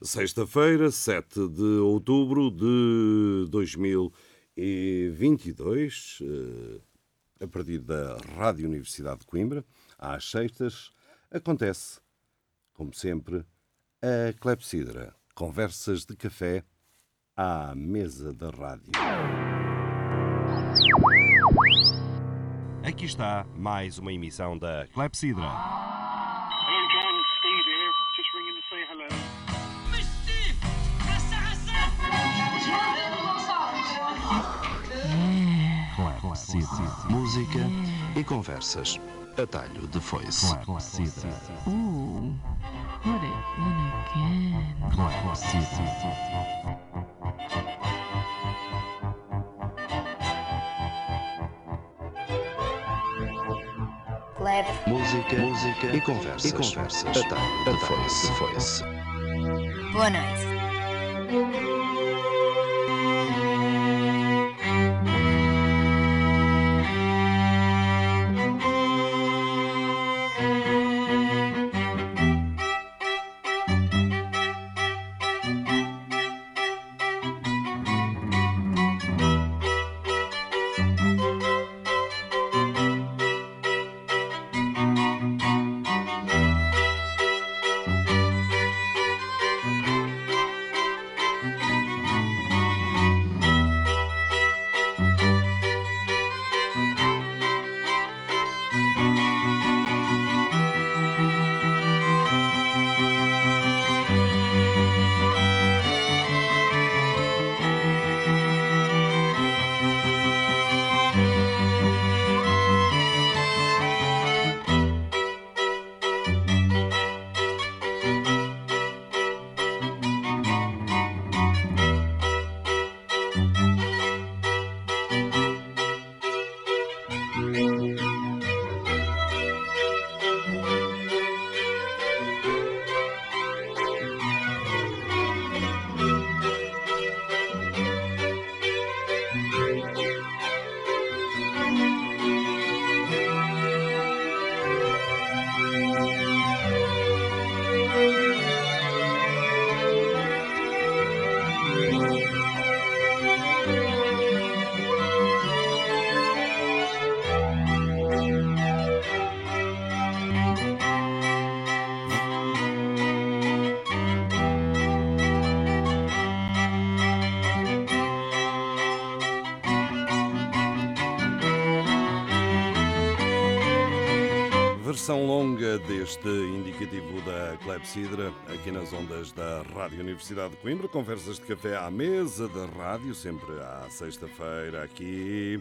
Sexta-feira, 7 de outubro de 2022, eh, a partir da Rádio Universidade de Coimbra, às sextas, acontece, como sempre, a Clepsidra. Conversas de café à mesa da rádio. Aqui está mais uma emissão da Clepsidra. Música e conversas. Atalho de foice. Clepsidra. Ooh, put it in again. Clap. Música, música e conversas. E conversas. Atalho de foice. foice. Boa noite. Versão longa deste indicativo da Clepsidra, aqui nas ondas da Rádio Universidade de Coimbra. Conversas de café à mesa da rádio, sempre à sexta-feira, aqui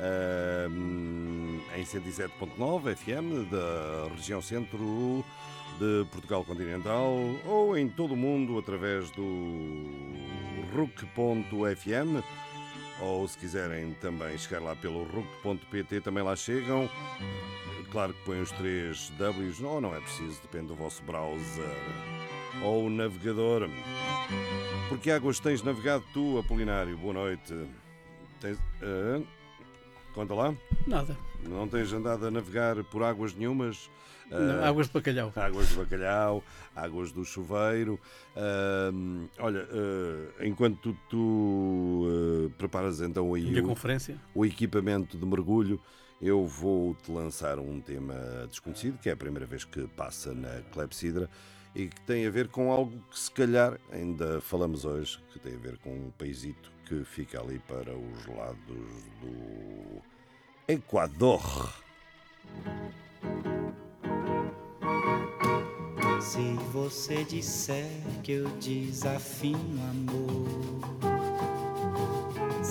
ahm, em 107.9 FM da região centro de Portugal continental ou em todo o mundo através do RUC.fm ou se quiserem também chegar lá pelo RUC.pt também lá chegam. Claro que põem os três Ws, ou não é preciso, depende do vosso browser ou navegador. Por que águas tens navegado tu, Apolinário? Boa noite. Tens, ah, conta lá. Nada. Não tens andado a navegar por águas nenhumas? Não, Ah, águas de bacalhau. Águas de bacalhau, águas do chuveiro. Ahm, olha, ah, enquanto tu, tu, preparas então aí o, conferência. o equipamento de mergulho, eu vou-te lançar um tema desconhecido, que é a primeira vez que passa na Clepsidra e que tem a ver com algo que se calhar ainda falamos hoje, que tem a ver com um paísito que fica ali para os lados do Equador. Se você disser que eu desafino amor,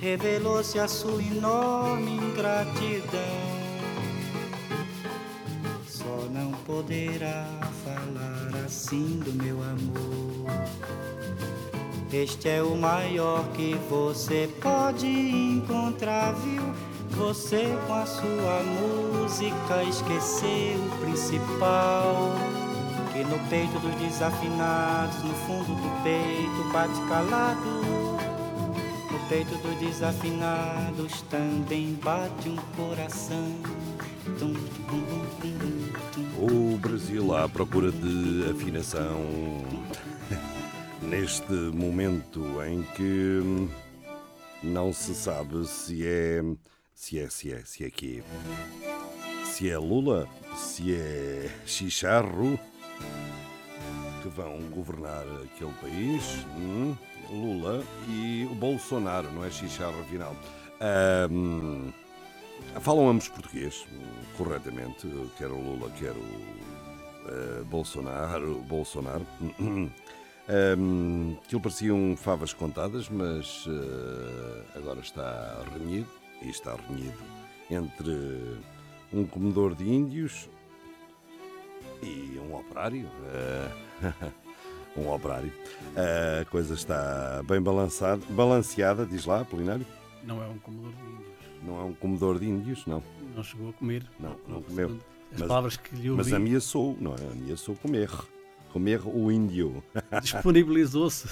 Revelou-se a sua enorme ingratidão. Só não poderá falar assim do meu amor. Este é o maior que você pode encontrar, viu? Você com a sua música esqueceu o principal. Que no peito dos desafinados, no fundo do peito, bate calado. Peito dos desafinados também bate um coração. Tum, tum, tum. O Brasil à procura de afinação neste momento em que não se sabe se é se é se é se é que se é Lula, se é Chicharro que vão governar aquele país, hum, Lula e o Bolsonaro, não é Chicharro afinal. Hum, falam ambos português, corretamente, quer o Lula, quer o eh, Bolsonaro, Bolsonaro. Um, aquilo pareciam favas contadas, mas eh, agora está renhido, e está renhido entre um comedor de índios e um operário. eh, um operário. A coisa está bem balançada, balanceada, diz lá, Polinário. Não é um comedor de índios. Não é um comedor de índios, não. Não chegou a comer. Não, não comeu. As Mas- palavras que lhe ouvi Mas ameaçou, não é? Ameaçou comer. Comer o índio. disponibilizou-se.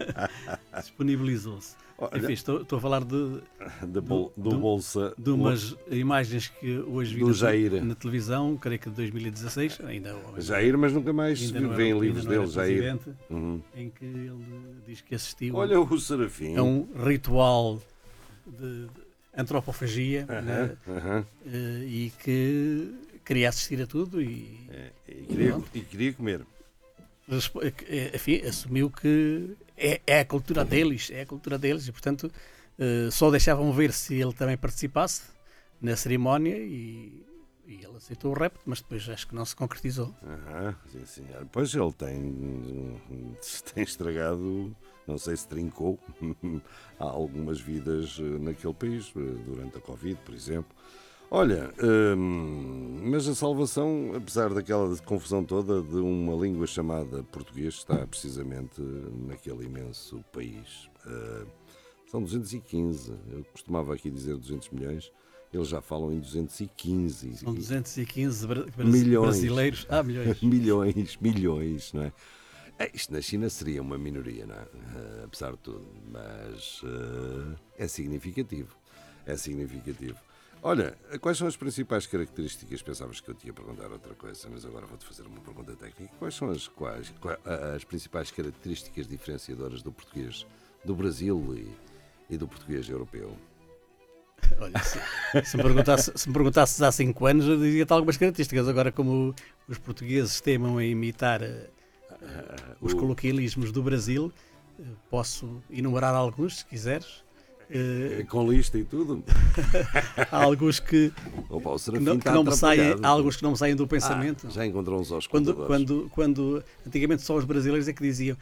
disponibilizou-se. Enfim, estou, estou a falar de, de bol- do, do- Bolsa. de umas imagens que hoje vi na, na televisão, creio que de 2016, ainda, Jair, mas nunca mais ainda vêem ainda livros dele, Jair. Uhum. em que ele diz que assistiu Olha o Serafim. a um ritual de, de antropofagia Aham, né, eh, e que queria assistir a tudo e É, e, queria, e queria comer. respo- eh, enfim, assumiu que é, é a cultura deles, é a cultura deles e portanto eh, só deixavam ver se ele também participasse na cerimónia e, e ele aceitou o repto, mas depois acho que não se concretizou. Aham, sim, senhor. Pois ele tem, tem estragado, não sei se trincou, há algumas vidas eh, naquele país, eh, durante a Covid, por exemplo. Olha, hum, mas a salvação, apesar daquela confusão toda de uma língua chamada português, está precisamente naquele imenso país. Eh, são 215, eu costumava aqui dizer 200 milhões, eles já falam em 215. São e- 215 bra- Milhões. brasileiros. Ah, milhões. milhões, milhões, não é? É, Isto na China seria uma minoria, não é? Eh, apesar de tudo, mas eh, é significativo. É significativo. Olha, quais são as principais características? Pensavas que eu ia perguntar outra coisa, mas agora vou-te fazer uma pergunta técnica. Quais são as, quais, qua- as principais características diferenciadoras do português do Brasil e, e do português europeu? Olha, se, se me perguntasse, se me perguntasses há 5 anos, eu dizia-te algumas características. Agora, como os portugueses temam a imitar eh, os o- coloquialismos do Brasil, eh, posso enumerar alguns, se quiseres. Eh, Com lista e tudo? há alguns que, Opa, que não, que está não me saem, há alguns que não me saem do pensamento. Ah, já encontrou uns aos quando, quando, quando antigamente só os brasileiros é que diziam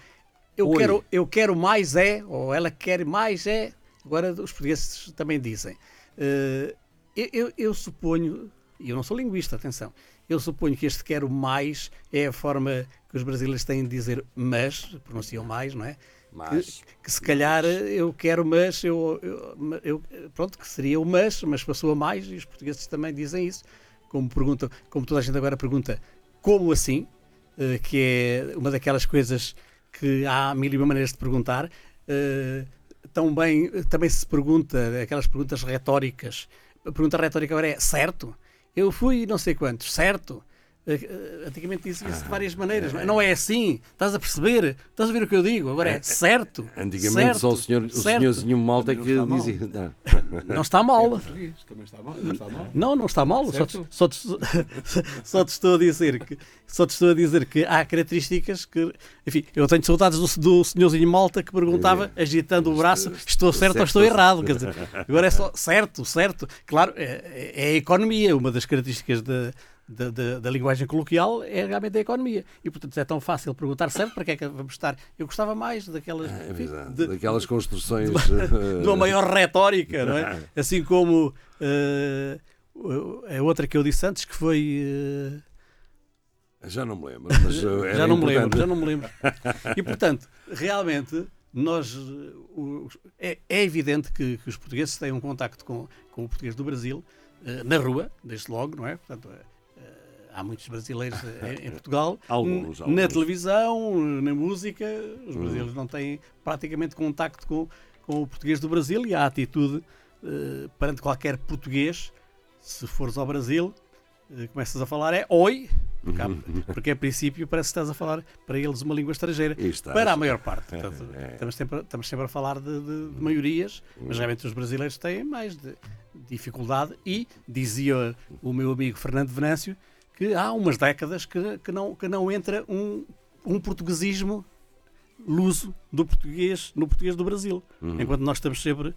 eu Oi. quero, eu quero mais é, ou ela quer mais é. Agora os portugueses também dizem. Eh, eu, eu- eu suponho, e eu não sou linguista, atenção, eu suponho que este quero mais é a forma que os brasileiros têm de dizer mas, pronunciam mais, não é? Mas, Que se calhar eh, eu quero mas, eu, eu- eu- pronto, que seria o mas, mas passou a mais, e os portugueses também dizem isso. Como, perguntam, como toda a gente agora pergunta, como assim? Eh, que é uma daquelas coisas que há mil e uma maneiras de perguntar. Eh, também, também se pergunta, aquelas perguntas retóricas. A pergunta retórica agora é: certo? Eu fui não sei quantos, certo? Eh, Antigamente dizia-se de várias maneiras. não é? Não é assim, estás a perceber? Estás a ver o que eu digo? Agora é certo. antigamente certo, só o, senhor, o certo. senhorzinho malta é que Não está mal. dizia. Não, não está mal. Português, também está mal. Não está mal. Não, não está mal. Só te, só, te, só te estou a dizer que só te estou a dizer que há características que, enfim, eu tenho saudades do, do senhorzinho Malta que perguntava, agitando o braço, estou certo ou estou errado. Quer dizer, agora é só certo, certo. Claro, é, é a economia, uma das características da, da, da- da linguagem coloquial é realmente a economia. E portanto é tão fácil perguntar certo para que é que vamos estar. Eu gostava mais daquelas. É enfim, verdade. de- Daquelas construções. de uma eh, maior retórica, não é? Assim como eh, a outra que eu disse antes, que foi. eh, Já não me lembro, mas já não me lembro, já não me lembro. E portanto, realmente, nós. é, é evidente que, que os portugueses têm um contacto com, com o português do Brasil, na rua, desde logo, não é? Portanto, há muitos brasileiros em, Portugal. Alguns, alguns. Na televisão, na música, os brasileiros não têm praticamente contacto com, com o português do Brasil e a atitude eh, perante qualquer português, se fores ao Brasil, eh, começas a falar é oi, porque, há- porque a princípio parece que estás a falar para eles uma língua estrangeira. Estás. Para a maior parte. Portanto, É. estamos, sempre, estamos sempre a falar de, de- de maiorias, mas realmente os brasileiros têm mais de- dificuldade e dizia o meu amigo Fernando Venâncio que há umas décadas que, que, não, que não entra um, um portuguesismo luso do português no português do Brasil. Enquanto nós estamos sempre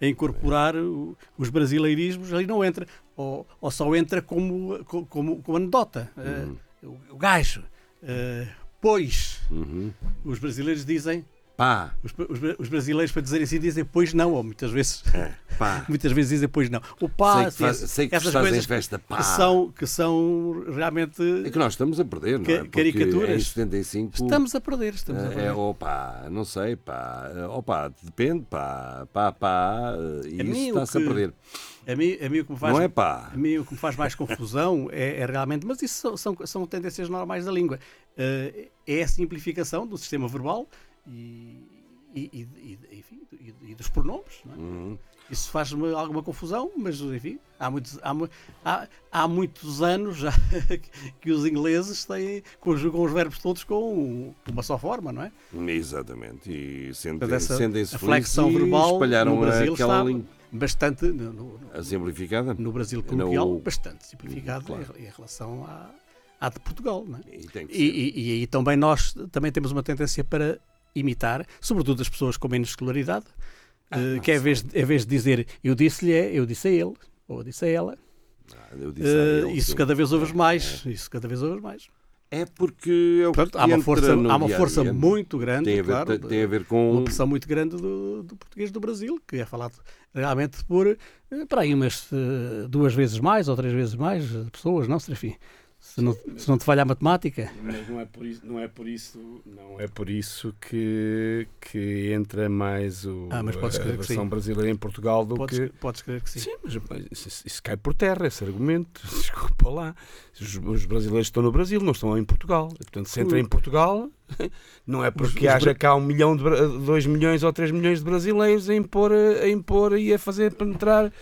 a incorporar o- os brasileirismos, ali não entra. Ou, ou só entra como, co- como, como anedota. Eh, o, o gajo. eh, pois, Uhum. os brasileiros dizem, Pá, os, os, os brasileiros para dizerem assim dizem pois não, ou muitas vezes, pá. muitas vezes dizem pois não. O pá, Sei que, assim, faz, sei que essas coisas festa, pá. que são, que são realmente. É que nós estamos a perder, não é? Porque caricaturas. Em 75. Estamos a perder, estamos a É, perder. é, opa, não sei, pá, eh, opa, depende, pá, pá, pá, e A isso está-se a perder. A mim, a mim o que me faz, Não é pá. A mim o que me faz mais confusão é, é realmente, mas isso são, são, são tendências normais da língua. Eh, é a simplificação do sistema verbal e, e, e- e- enfim, e- dos pronomes. é? Uhum. Isso faz-me alguma confusão, mas enfim, há muitos, há, há, há muitos anos já que os ingleses têm, conjugam os verbos todos com uma só forma, não é? Exatamente, e sentem- sentem-se a felizes flexão verbal espalharam no Brasil aquela língua. bastante, no, no- simplificada? no Brasil coloquial, No- bastante simplificado Claro. em, relação à, à de Portugal. Não é? E e, e aí também nós também temos uma tendência para imitar, sobretudo as pessoas com menos escolaridade, Ah, eh, que é, em vez, de, em vez de dizer eu disse-lhe, é eu disse a ele, ou eu disse a ela, Ah, disse a eh, ele, isso cada vez ouves mais. Isso cada vez ouves mais. É porque é o Portanto, há uma força, há uma força muito grande, tem a ver, claro, tem- a ver com uma pressão muito grande do, do português do Brasil, que é falado realmente por, eh, para aí umas duas vezes mais ou três vezes mais pessoas, não, Serafim? Se não, se não te falha a matemática. Mas não é por isso, não é por isso, não é por isso que, que entra mais o, Ah, a versão brasileira em Portugal do Podes, que. podes crer que sim. Sim, mas isso, isso cai por terra, esse argumento. Desculpa lá. Os, os brasileiros estão no Brasil, não estão em Portugal. Portanto, se entra em Portugal, não é porque os haja cá um milhão, de, dois milhões ou três milhões de brasileiros a impor, a impor e a fazer penetrar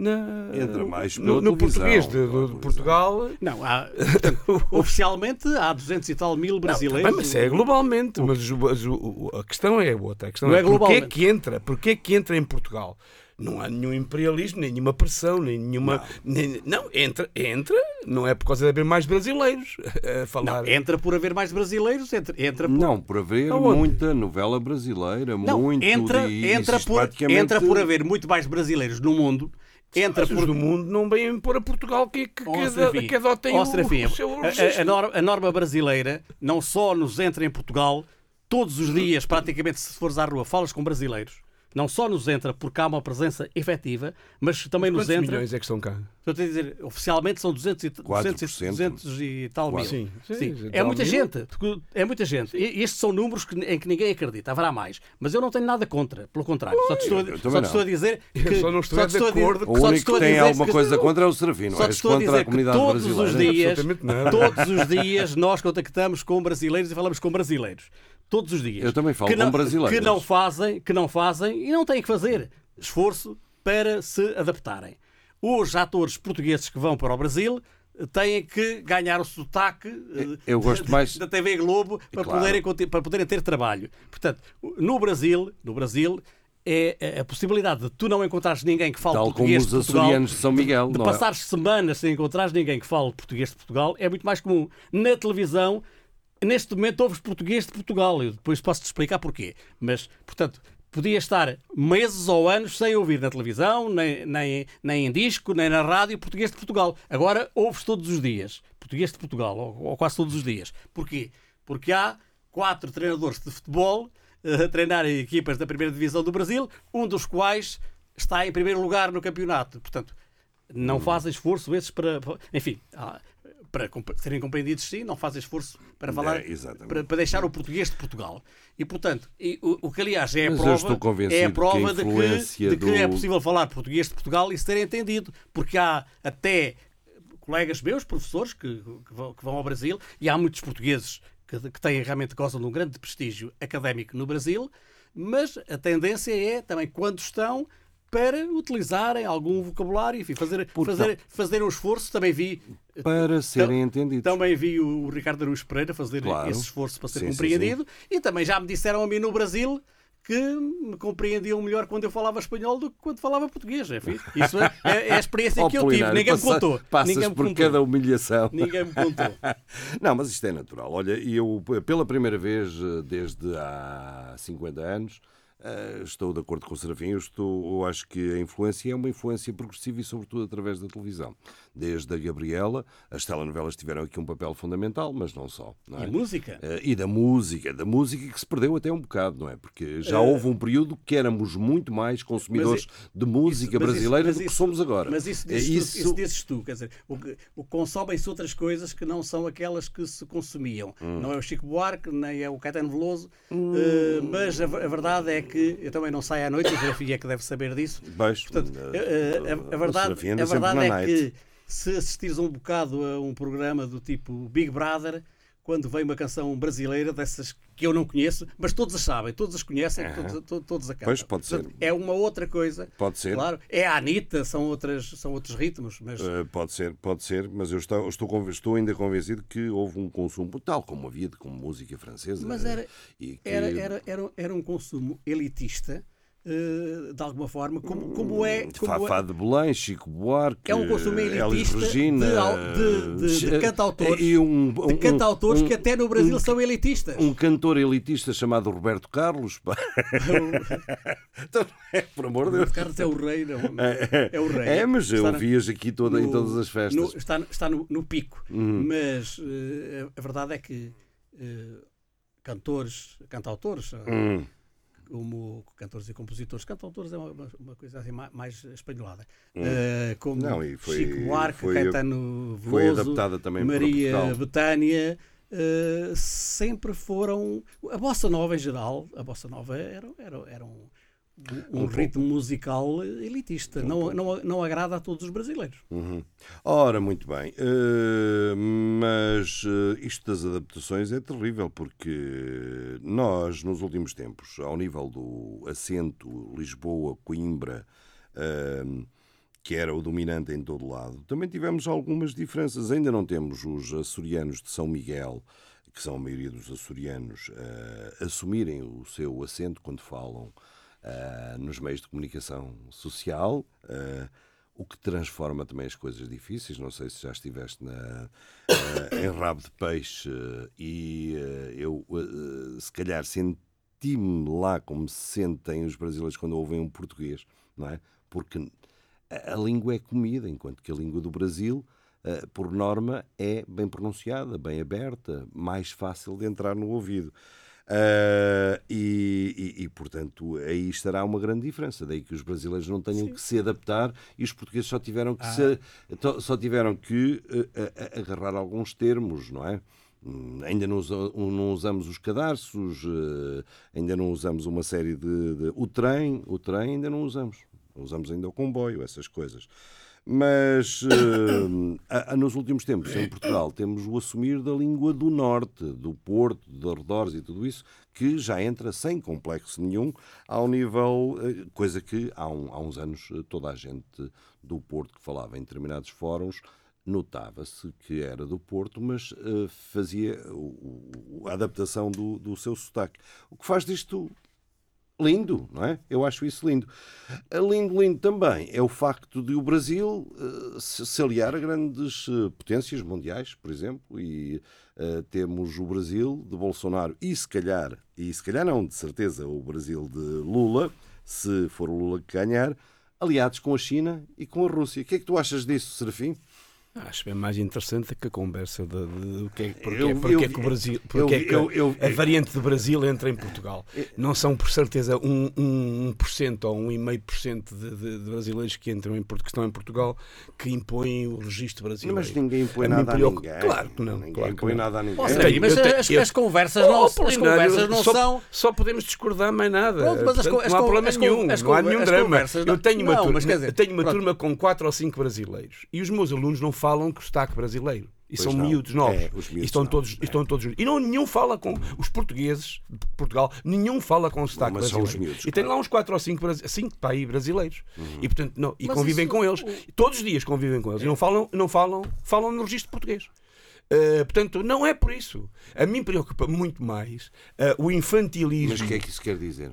na, Entra mais no, no português de, de-. Portugal. Não, há, portanto, oficialmente há 200 e tal mil Não, brasileiros. bem, mas é globalmente, mas, o- mas o- o- a questão é outra. A questão Não é, é porquê globalmente. que entra? Porquê que entra em Portugal? Não há nenhum imperialismo, nem nenhuma pressão, nem nenhuma. nem- Não, entra, entra, não é por causa de haver mais brasileiros a falar. Não, entra por haver mais brasileiros, entra, entra por. Não, por haver Aonde? muita novela brasileira, Não, muito entra, entra, por, entra por haver muito mais brasileiros no mundo. Entra por. do mundo não vêm impor a Portugal que, que, Ó, que, que adotem o, Serafim, o seu a- a, norma, a norma brasileira não só nos entra em Portugal, todos os dias, praticamente, se fores à rua, falas com brasileiros. Não só nos entra porque há uma presença efetiva, mas também nos Quantos entra. milhões é que estão cá? Estou a dizer, oficialmente são 200 e, 200 e, 4%. 200 e tal mil. Sim, sim, Sim. É tal muita mil. gente. É muita gente. E estes são números que- em que ninguém acredita. Haverá mais. Mas eu não tenho nada contra. Pelo contrário. Só te estou a, eu só te estou a dizer que. Eu só não estou só te de estou a dizer- acordo O só te único que a tem alguma que- coisa contra é o Serafino, Só te estou a contra dizer a comunidade que todos brasileira. os dias, Absolutamente nada. todos os dias nós contactamos com brasileiros e falamos com brasileiros. Todos os dias. Eu também falo que com não, brasileiros. Que não fazem, que não fazem e não têm que fazer esforço para se adaptarem. Os atores portugueses que vão para o Brasil têm que ganhar o sotaque eh, Eu gosto mais- da TV Globo para, Claro. poderem, para poderem ter trabalho. Portanto, no Brasil, no Brasil é a possibilidade de tu não encontrares ninguém que fale Tal como português os de Portugal, de São Miguel, de é? passares semanas sem encontrares ninguém que fale português de Portugal é muito mais comum. Na televisão, neste momento, ouves português de Portugal. Eu depois posso-te explicar porquê. Mas, portanto, podia estar meses ou anos sem ouvir na televisão, nem, nem, nem em disco, nem na rádio português de Portugal. Agora ouves todos os dias português de Portugal, ou, ou quase todos os dias. Porquê? Porque há quatro treinadores de futebol eh, a treinar equipas da primeira divisão do Brasil, um dos quais está em primeiro lugar no campeonato. Portanto, não Hum. fazem esforço esses para. Enfim, para serem compreendidos, sim, não fazem esforço para falar. É, para, para deixar o português de Portugal. E, portanto, e o, o que aliás é a Mas prova, é a que prova a de, que, de que é possível falar português de Portugal e ser entendido. Porque há até colegas meus, professores, que, que vão, que vão ao Brasil, e há muitos portugueses que, que têm realmente gozam de um grande prestígio académico no Brasil, mas a tendência é também quando estão para utilizarem algum vocabulário, enfim, fazer, Porque fazer, fazer um esforço. Também vi, Para serem entendidos. também vi o Ricardo Araújo Pereira fazer Claro. esse esforço para ser Sim, sim, compreendido e também já me disseram a mim no Brasil que me compreendiam melhor quando eu falava espanhol do que quando falava português. Enfim, isso é, é- é a experiência Ó, que eu tive. Ninguém me contou. Passas Ninguém me por contou. cada humilhação. Ninguém me contou. Não, mas isto é natural. Olha, eu pela primeira vez eh, desde há 50 anos eh, estou de acordo com o Serafim. Eu, estou, eu acho que a influência é uma influência progressiva e, sobretudo, através da televisão. Desde a Gabriela, as telenovelas tiveram aqui um papel fundamental, mas não só. Não é? E música. Eh, e da música, da música que se perdeu até um bocado, não é? Porque já Eh, houve um período que éramos muito mais consumidores de música Isso- mas isso- brasileira mas do que isso- somos agora. Mas isso Eh, dizes, isso- Tu, isso dizes tu, quer dizer, o o consomem-se outras coisas que não são aquelas que se consumiam. Hum. Não é o Chico Buarque, nem é o Caetano Veloso, eh, mas a, a verdade é que eu também não saio à noite, o Serafim é que deve saber disso. Pois, Portanto, eh, eh, a, a o verdade, a verdade é que se assistires um bocado a um programa do tipo Big Brother, quando vem uma canção brasileira dessas que eu não conheço, mas todos as sabem, todos as conhecem, todos, to- todos a cantam. Pois, pode Portanto, ser. É uma outra coisa. Pode ser. Claro, é a Anitta, são, outras, são outros ritmos, mas Uh, pode ser, pode ser, mas eu estou, estou, estou ainda convencido que houve um consumo tal como havia de como música francesa. Mas era- e que- era, era, era, era um consumo elitista, eh, de alguma forma, como, como é. Como Fafá é de Belém, Chico Buarque, É um consumo elitista Regina, de de- de- de eh, cantautores. e um, de um- cantautores um- que até no Brasil um- são elitistas. um cantor elitista chamado Roberto Carlos. pá. Então, é, por amor de Deus. Carlos é o rei, não. É, É o rei. É, mas eu ouvias aqui toda, em no- todas as festas. Uhum. no- está está no, no pico. Mas eh, a verdade é que eh, cantores, cantautores, eh, Hum, como cantores e compositores, cantautores é uma, uma- coisa assim mais, espanholada. Eh, como Hum. Não, foi- Chico Buarque, foi- Caetano Veloso, Maria. Betânia. eh, sempre foram a bossa nova em geral a bossa nova era, era, era um, um, Um ritmo musical elitista não, não, não agrada a todos os brasileiros Uhum. Ora, muito bem. Eh, mas eh, isto das adaptações é terrível porque nós, nos últimos tempos, ao nível do acento Lisboa, Coimbra, eh, que era o dominante em todo lado, também tivemos algumas diferenças. Ainda não temos os açorianos de São Miguel, que são a maioria dos açorianos, eh, assumirem o seu acento quando falam eh, nos meios de comunicação social. eh, o que transforma também as coisas difíceis. Não sei se já estiveste na, eh, em rabo de peixe e eu, se calhar, senti-me lá como se sentem os brasileiros quando ouvem um português, não é? Porque a, a língua é comida, enquanto que a língua do Brasil, eh, por norma, é bem pronunciada, bem aberta, mais fácil de entrar no ouvido. Ah, e, e- e, portanto, aí estará uma grande diferença. Daí que os brasileiros não tenham que se adaptar e os portugueses só tiveram que, se, to- só tiveram que a- a- agarrar alguns termos, não é? Hum, Ainda não, usa- não usamos os cadarços, ainda não usamos uma série de, de- O trem, o trem ainda não usamos. Usamos ainda o comboio, essas coisas. Mas eh, a- a- nos últimos tempos, em Portugal, temos o assumir da língua do norte, do Porto, de arredores e tudo isso, que já entra sem complexo nenhum ao nível. eh, coisa que há, um- há uns anos eh, toda a gente do Porto que falava em determinados fóruns notava-se que era do Porto, mas eh, fazia a adaptação do, do seu sotaque. O que faz disto lindo, não é? Eu acho isso lindo. A Lindo, lindo também é o facto de o Brasil eh, se aliar a grandes eh, potências mundiais, por exemplo, e eh, temos o Brasil de Bolsonaro e se calhar, e se calhar não, de certeza, o Brasil de Lula, se for o Lula que ganhar, aliados com a China e com a Rússia. O que é que tu achas disso, Serafim? Acho bem mais interessante que a conversa de, de, de que é, porque, Eu- porque eu é vi- que o Brasil, eu porque é que eu- eu- a variante de Brasil entra em Portugal. Não são por certeza um, um, 1% ou 1,5% de, de, de brasileiros que entram em Porto- que estão em Portugal que impõem o registro brasileiro. Mas ninguém impõe A nada a ninguém. Claro que não. Ninguém claro que impõe não. nada a ninguém. Eu tenho- mas eu tenho- as, eu- as conversas não, Oh, as Apolinário, conversas não só, são. Só podemos discordar mais nada. Pronto, mas as Portanto, as não há problema as nenhum. as não há nenhum as drama. não- Eu tenho uma, não, turma, dizer, tenho uma turma com 4 ou 5 brasileiros e os meus alunos não falam com o sotaque brasileiro. E Pois são não. miúdos novos. É, os miúdos e estão não. todos, É. estão todos juntos. E não, nenhum fala com os portugueses de Portugal, nenhum fala com o sotaque mas são brasileiro. os miúdos, e tem claro. lá uns 4 ou 5, cinco para aí brasileiros. E, portanto, não, e Mas convivem isso- com eles. Todos os dias convivem com eles. E não falam, não falam, falam no registro português. Uh, portanto, não é por isso. A mim preocupa muito mais uh, o infantilismo. Mas o que é que isso quer dizer?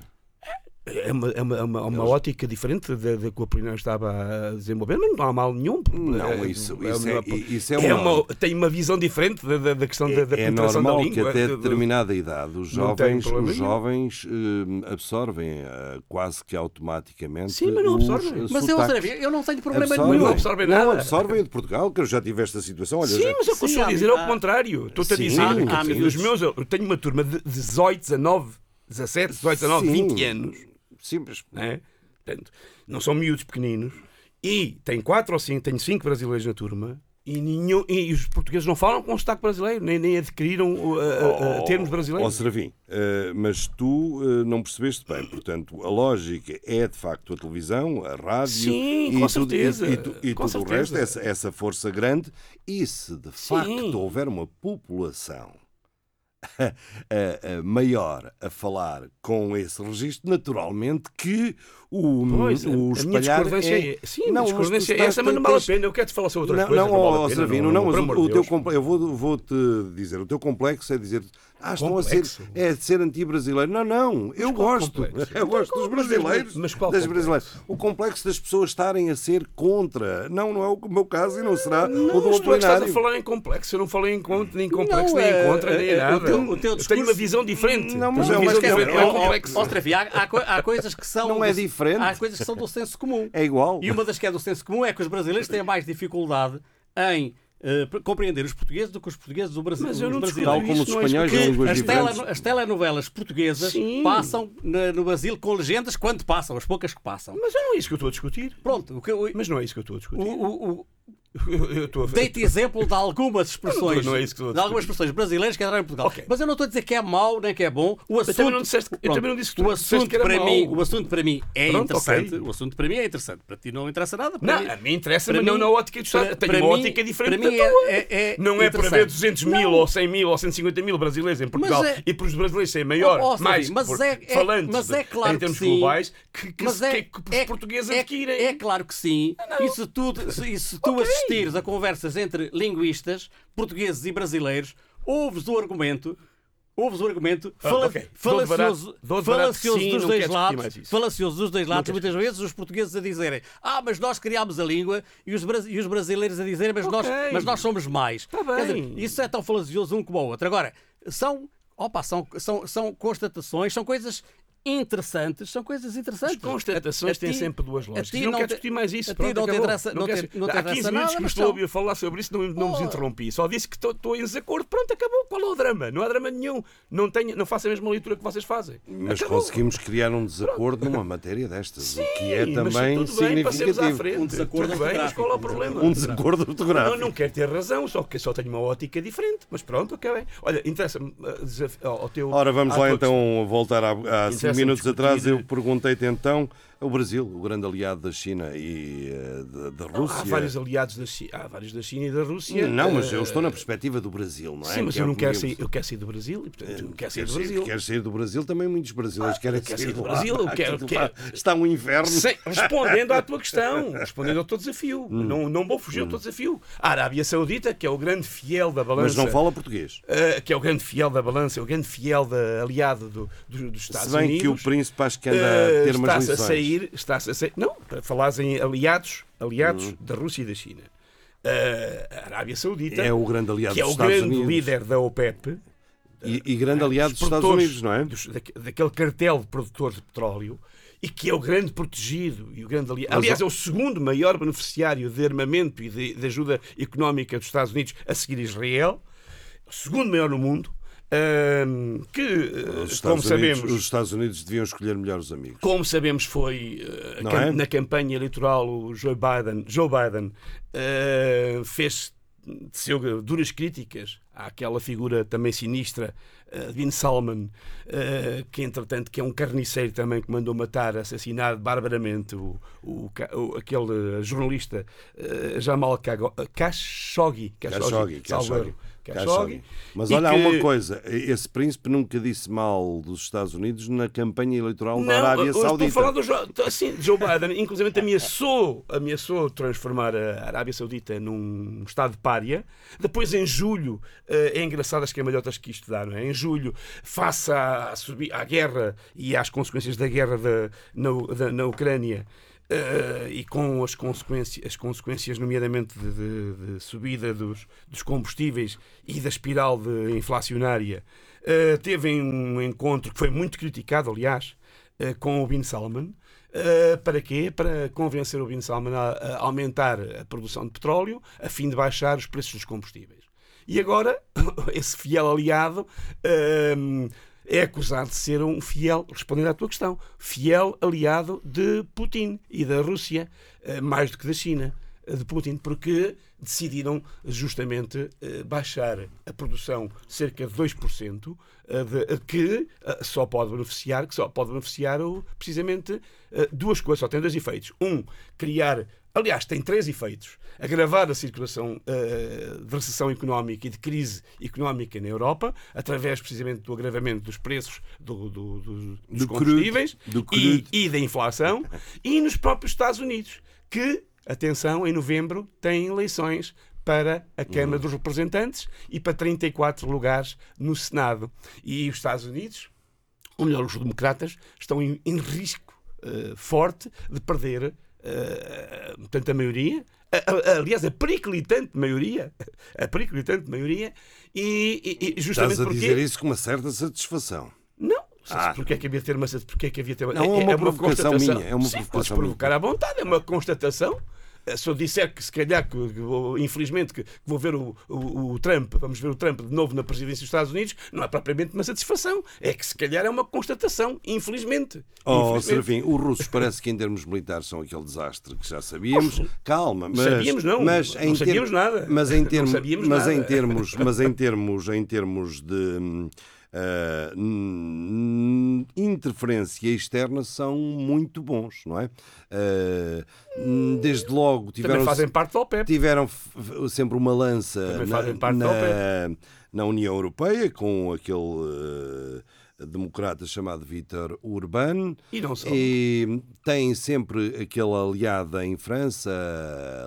É uma, é uma, é uma, uma ótica diferente da, da que o Apolinário estava a desenvolver, mas não há mal nenhum. Não, É- isso- é isso é- uma- isso é é uma- uma- Tem uma visão diferente da, da, da questão da, da É penetração normal da que até de- de- determinada idade os Não jovens, os jovens eh, absorvem eh, quase que automaticamente. Sim, mas não absorvem. eh, Mas eu, sotaques. Eu não tenho problema Absorvem. nenhum. Não absorvem Não, nada. absorvem de Portugal, que eu já tive esta situação. Olha, Sim, já- mas é o que eu há- dizer, é o há- contrário. Estou-te a dizer há- que há meus, eu tenho uma turma de 18, 19, 17, 18, 19, Sim. 20 anos. Sim, mas né? Portanto, não são miúdos pequeninos. E tem quatro ou cinco, tenho cinco brasileiros na turma. E, nenhum, e os portugueses não falam com o sotaque brasileiro, nem, nem adquiriram uh, uh, uh, termos Ó brasileiros. Serafim, eh, mas tu eh, não percebeste bem. Portanto, a lógica é de facto a televisão, a rádio Sim, e com tudo, certeza, e, tu- e tudo o certeza. resto, essa, essa força grande. E se de facto Sim. houver uma população maior a falar com esse registro, naturalmente que o, Pois, a- o espalhar discordância é... é, sim, Não, mas discordância é essa, mas não vale a pena. Eu quero te falar sobre outras Não, coisas. não, vale ó, pena, Savino, não, mas por o, teu eu vou, vou-te dizer, o teu complexo é dizer, ah, estão a ser, Complexo? é de ser anti-brasileiro. Não, não, eu gosto, complexo? eu gosto dos Mas- brasileiros, mas qual das complexo? brasileiras. O complexo das pessoas estarem a ser contra. Não, não é o meu caso e não será o do Mas tu é que estás a falar em complexo. Eu não falei em contra, nem complexo, Não, nem é- em contra, nem é- nada. o teu- o teu Eu tenho discurso- uma visão diferente. Não, mas Tenho é uma uma visão questão- diferente, não é ó, ó, complexo. Ó, Serafim, há, há co- há coisas que são. Não é diferente. Há coisas que são do senso comum. É igual. E uma das que é do senso comum é que os brasileiros têm mais dificuldade em pre- compreender os portugueses do que os portugueses do Brasil. Mas eu os não brasileiros. Tal como os é espanhóis que- línguas As, diferentes. tele- as telenovelas portuguesas Sim. passam na- no Brasil com legendas quando passam, as poucas que passam. Mas não é isso que eu estou a discutir. Pronto, o que eu, Mas não é isso que eu estou a discutir. o- o- o- Eu- eu a dei-te exemplo de algumas expressões, Não, não é isso que estou a de algumas expressões brasileiras que entraram em Portugal. Ok. Mas eu não estou a dizer que é mau nem que é bom. O assunto, também não disseste que- eu também não disse que o assunto que para mau. mim, o assunto para mim é Pronto, interessante. ok. O assunto para mim é interessante. Para ti não interessa nada. Para Não, mim, a mim interessa, mas não mim- na ótica do Estado. para- Tenho para uma mim- ótica diferente para mim é- é- é não é para ver 200 mil Não. ou 100 mil ou 150 mil brasileiros em Portugal é- e para os brasileiros serem maior, Ó, ó, mais mas por- é- é- falantes mas é claro em termos globais que, que, é, que é- os portugueses adquirem. É claro que sim. E se tu, tu assistires a conversas entre linguistas, portugueses e brasileiros, ouves o argumento. Ouves o argumento fala- falacioso, barato- sim, dos dois lados, falacioso dos dois lados, muitas vezes os portugueses a dizerem ah, mas nós criámos a língua e os, e os brasileiros a dizerem mas, nós, Ok. mas nós somos mais. Tá dizer, isso é tão falacioso um como o outro. Agora, são, opa, são, são, são constatações, são coisas interessantes, são coisas interessantes. As constatações A- a têm ti- sempre duas E não, não quero te- discutir mais isso. a ti Pronto, não te acabou. interessa- não quero- te- não te Há interessa 15 nada, minutos que me mas estou a falar sobre isso, não, não vos Oh. interrompi. Só disse que estou, estou em desacordo. Pronto, acabou. Qual é o drama? Não há drama nenhum. Não, tenho, não faço a mesma leitura que vocês fazem. Mas Acabou. conseguimos criar um desacordo numa matéria destas, o que é Sim, mas também tudo bem, passemos à significativo. frente. Um desacordo Tudo bem, mas qual é o problema? Um desacordo Não, ortográfico. não quero ter razão, só que só tenho uma ótica diferente. Mas pronto, acabei. Olha, interessa-me desaf- ao teu. Ora, vamos à lá então voltar cinco Interessa-me minutos atrás. Eu perguntei-te então o Brasil, o grande aliado da China e eh, da, da Rússia. Há vários aliados da China, há vários da China e da Rússia. Não, mas eu Eh, estou na perspectiva do Brasil, não é? Sim, mas Que é eu o não que quero eu- sair, eu quero sair do Brasil e portanto eu quero sair do Brasil. Queres sair do Brasil? Também muitos brasileiros querem quero sair do lá. Brasil, eu quero- Aquilo quero- está- um inferno. Sem- respondendo à tua questão, respondendo ao teu desafio. Hum. Não, não vou fugir ao teu desafio. A Arábia Saudita, que é o grande fiel da balança. Mas não fala português. Uh, que é o grande fiel da balança, é o grande fiel da, aliado do- do- dos Estados Se bem que o Unidos, príncipe acho que anda eh, a ter umas lições. Sair, está-se a sair. Não, para falares em aliados, aliados Uhum. da Rússia e da China. Eh, a Arábia Saudita, É o grande aliado que é o grande Unidos. líder da OPEP, E, e grande aliado dos dos Estados Unidos, não é? dos- daque- daquele cartel de produtores de petróleo e que é o grande protegido e o grande aliado. Aliás, é o segundo maior beneficiário de armamento e de, de ajuda económica dos Estados Unidos a seguir Israel, o segundo maior no mundo, que, eh, Os como Estados, Unidos, sabemos, os Estados Unidos deviam escolher melhores amigos. como sabemos, foi eh, cam- é? na campanha eleitoral o Joe Biden, Joe Biden eh, fez teceu duras críticas àquela figura também sinistra de Bin Salman, que entretanto que é um carniceiro também que mandou matar, assassinar barbaramente o, o, o- aquele jornalista Jamal Khashoggi, Khashoggi, Khashoggi. Khashoggi. Khashoggi. Mas olha, há que- uma coisa: esse príncipe nunca disse mal dos Estados Unidos na campanha eleitoral da Não, Arábia eu estou a Saudita. falar do Jo- assim, Joe Biden, inclusive ameaçou, ameaçou transformar a Arábia Saudita num estado de pária. Depois, em julho, eh, é engraçado as camalhotas que isto dá, não é? Em julho, face à, à guerra e às consequências da guerra da- na, da- na Ucrânia, eh, e com as consequências, as consequências nomeadamente de, de- de subida dos, dos combustíveis e da espiral de inflacionária, eh, teve um encontro que foi muito criticado, aliás, eh, com o Bin Salman. Para quê? Para convencer o Bin Salman a, a aumentar a produção de petróleo a fim de baixar os preços dos combustíveis. E agora, esse fiel aliado é acusado de ser um fiel, respondendo à tua questão, fiel aliado de Putin e da Rússia, eh, mais do que da China, eh, de Putin, porque decidiram justamente eh, baixar a produção cerca de 2%, eh, de- que só pode beneficiar, que só pode beneficiar precisamente duas coisas, só tem dois efeitos. Um, criar Aliás, tem três efeitos. Agravar a circulação eh, de recessão económica e de crise económica na Europa, através precisamente do agravamento dos preços do- do- do- dos Do combustíveis crudo, do e, e da inflação, e nos próprios Estados Unidos, que, atenção, em novembro têm eleições para a Câmara dos Representantes e para 34 lugares no Senado. E os Estados Unidos, ou melhor, os democratas, estão em, em risco eh, forte de perder eh, portanto, a maioria, a- a- aliás, a periclitante maioria, a periclitante maioria, e, e- e justamente Estás a porque... dizer isso com uma certa satisfação. Não, Ah. porque é que havia de ter uma... Porque é que havia de ter uma... Não, é uma provocação constatação. minha, é uma Sim, provocação minha. provocar à vontade, é uma constatação. Se eu disser que se calhar, que, infelizmente, que vou ver o, o- o Trump, vamos ver o Trump de novo na presidência dos Estados Unidos, não é propriamente uma satisfação. É que se calhar é uma constatação, infelizmente. Oh, Infelizmente. Serafim, os russos parece que em termos militares são aquele desastre que já sabíamos. Calma, mas Sabíamos, não. mas Não em sabíamos nada. Mas em termos, mas em nada. termos, mas em termos, em termos de ah, hum, interferência externa são muito bons, não é? Ah, hum, desde logo tiveram Também fazem parte da OPEP. tiveram sempre uma lança na, na, na União Europeia com aquele eh, democrata chamado Vítor Urban E não só. e tem sempre aquele aliado em França,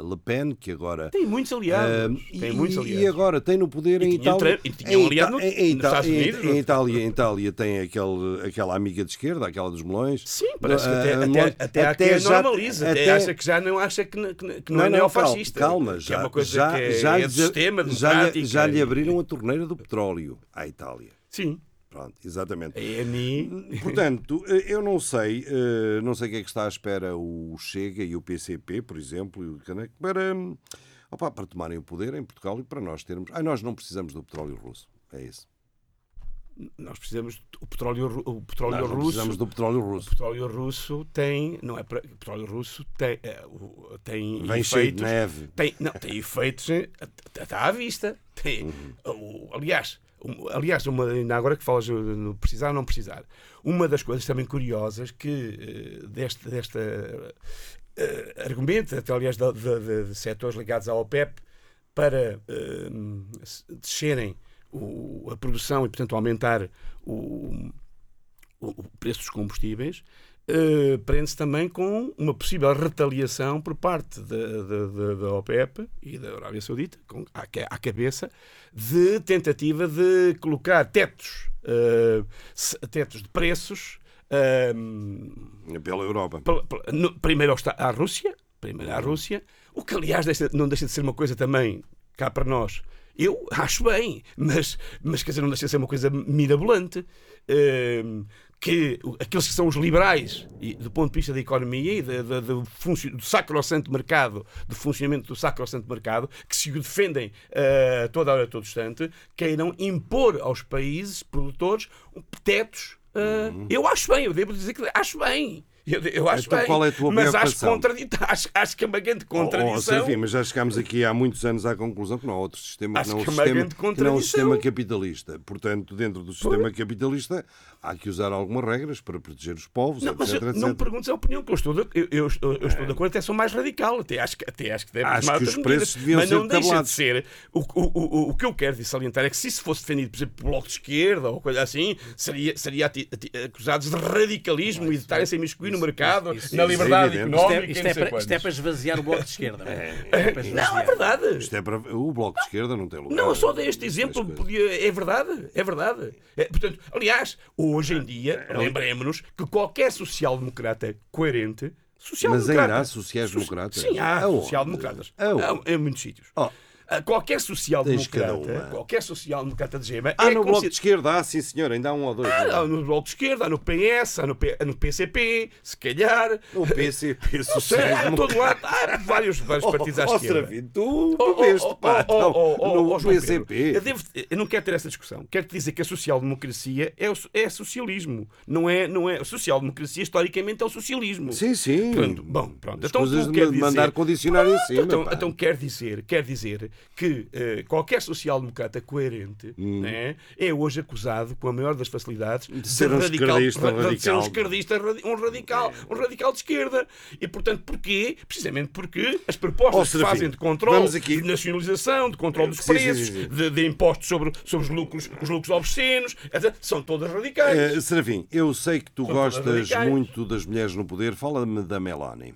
Le Pen, que agora Tem muitos aliados. ah, tem e, muitos e aliados. agora tem no poder E em Itália. e tinha um em aliado Ita- no- em, em- Unidos, em não? Itália, em Itália tem aquele, aquela amiga de esquerda, aquela dos melões. Sim, parece que até, até, muito- até, há quem já- normaliza. Até, até- acha que já não acha que, que que não, é cal- neofascista. Calma, que já, é uma coisa já, que é, já, é sistema já, lhe, já lhe e- abriram a torneira do petróleo à Itália. Sim. Pronto, exatamente. A ENI. Portanto, eh, eu não sei, eh, não sei o que é que está à espera o Chega e o PCP, por exemplo, o para, hum, opa, para tomarem o poder em Portugal e para nós termos. Ah, nós não precisamos do petróleo russo. É isso. Nós precisamos. O petróleo, o petróleo russo. precisamos do petróleo O russo. petróleo russo tem. Não é. O petróleo russo tem. é, o- tem Vem cheio de efeitos. neve. Tem, não, tem efeitos. eh, Está à vista. Tem, Uhum. o- aliás, aliás uma, ainda agora que falas no precisar ou não precisar, uma das coisas também curiosas que eh, desta, desta eh, argumento, até aliás, de, de- de- setores ligados à OPEP, para se- descerem o- a produção e, portanto, aumentar o, o- o preço dos combustíveis, eh, prende-se também com uma possível retaliação por parte da, OPEP e da Arábia Saudita, com, à, ca- à cabeça, de tentativa de colocar tetos, se- tetos de preços ahm, Pela Europa. pela- pela- no- primeiro Esta- à Rússia, primeiro à Rússia, o que aliás deixa- não deixa de ser uma coisa também cá para nós. Eu acho bem, mas, mas quer dizer, não deixa de ser uma coisa mirabolante. Ehm, que aqueles que são os liberais, e, do ponto de vista da economia e da- do, funcio- do sacrosanto mercado, do funcionamento do sacrosanto mercado, que se o defendem eh, toda hora, a todo instante, queiram impor aos países produtores tetos. eh, Eu acho bem, eu devo dizer que acho bem. Eu, eu acho Então bem. qual é a tua mas acho, preocupação? contradi- acho, acho que é uma grande Oh, oh, contradição. Serafim, mas já chegámos aqui há muitos anos à conclusão que não há outro sistema que Acho não o que é sistema, grande que não o contradição. sistema capitalista. Portanto, dentro do sistema capitalista, há que usar algumas regras para proteger os povos, Não, etc. mas eu- etc. não me perguntes a opinião, que eu estou de, eu, eu estou, eu estou de acordo, até sou mais radical, até acho que, até acho que deve Acho que os preços deviam mas ser não deixa de ser. O, o, o, o que eu quero salientar é que se isso fosse defendido, por exemplo, pelo Bloco de Esquerda ou coisa assim, seria, seria ati- ati- acusados de radicalismo e de estarem-se a imiscuir no mercado, isso- na isso é liberdade. Isto económica. é, e isto não é para, isto é para esvaziar o bloco de esquerda. não é? É Não, é verdade. Isto é para... O Bloco de Esquerda não tem lugar. Não, só dei este Essas exemplo, podia, é verdade, é verdade. É, portanto, aliás, hoje em dia, lembremos-nos que qualquer social-democrata coerente, Mas social-democrata... ainda há sociais-democratas? Sim, há social-democratas. Em muitos sítios. Oh. Ah, Qualquer social-democrata, qualquer social-democrata de gema Ah, é no Bloco de consider- Esquerda, ah, sim senhor, ainda há um ou dois. Ah, há no Bloco de Esquerda, há no PS, há no, P- no PCP, se calhar. O PCP, Não sei, há todo lado, há vários, vários partidos à Oh, esquerda. Tu Oh, oh, bebeste, oh, pá. oh, oh, oh, então, no oh, PCP. Eu, devo- eu não quero ter essa discussão. Quero-te dizer que a social-democracia é, o- é socialismo. Não é, não é. A social-democracia, historicamente, é o socialismo. Sim, sim. Pronto, bom, pronto. As Então, coisas de me dizer- mandar condicionar em cima. então, então quer dizer, quer dizer que eh, qualquer social-democrata coerente Hum. né, é hoje acusado, com a maior das facilidades, de ser um esquerdista de ser um radical. esquerdista, um radical, um radical de esquerda. E portanto, porquê? Precisamente porque as propostas que fazem de controle, aqui- de nacionalização, de controle dos Sim, preços, sim, sim. De, de impostos sobre, sobre os, lucros, os lucros obscenos, são todas radicais. Eh, Serafim, eu sei que tu São gostas muito das mulheres no poder. Fala-me da Melanie.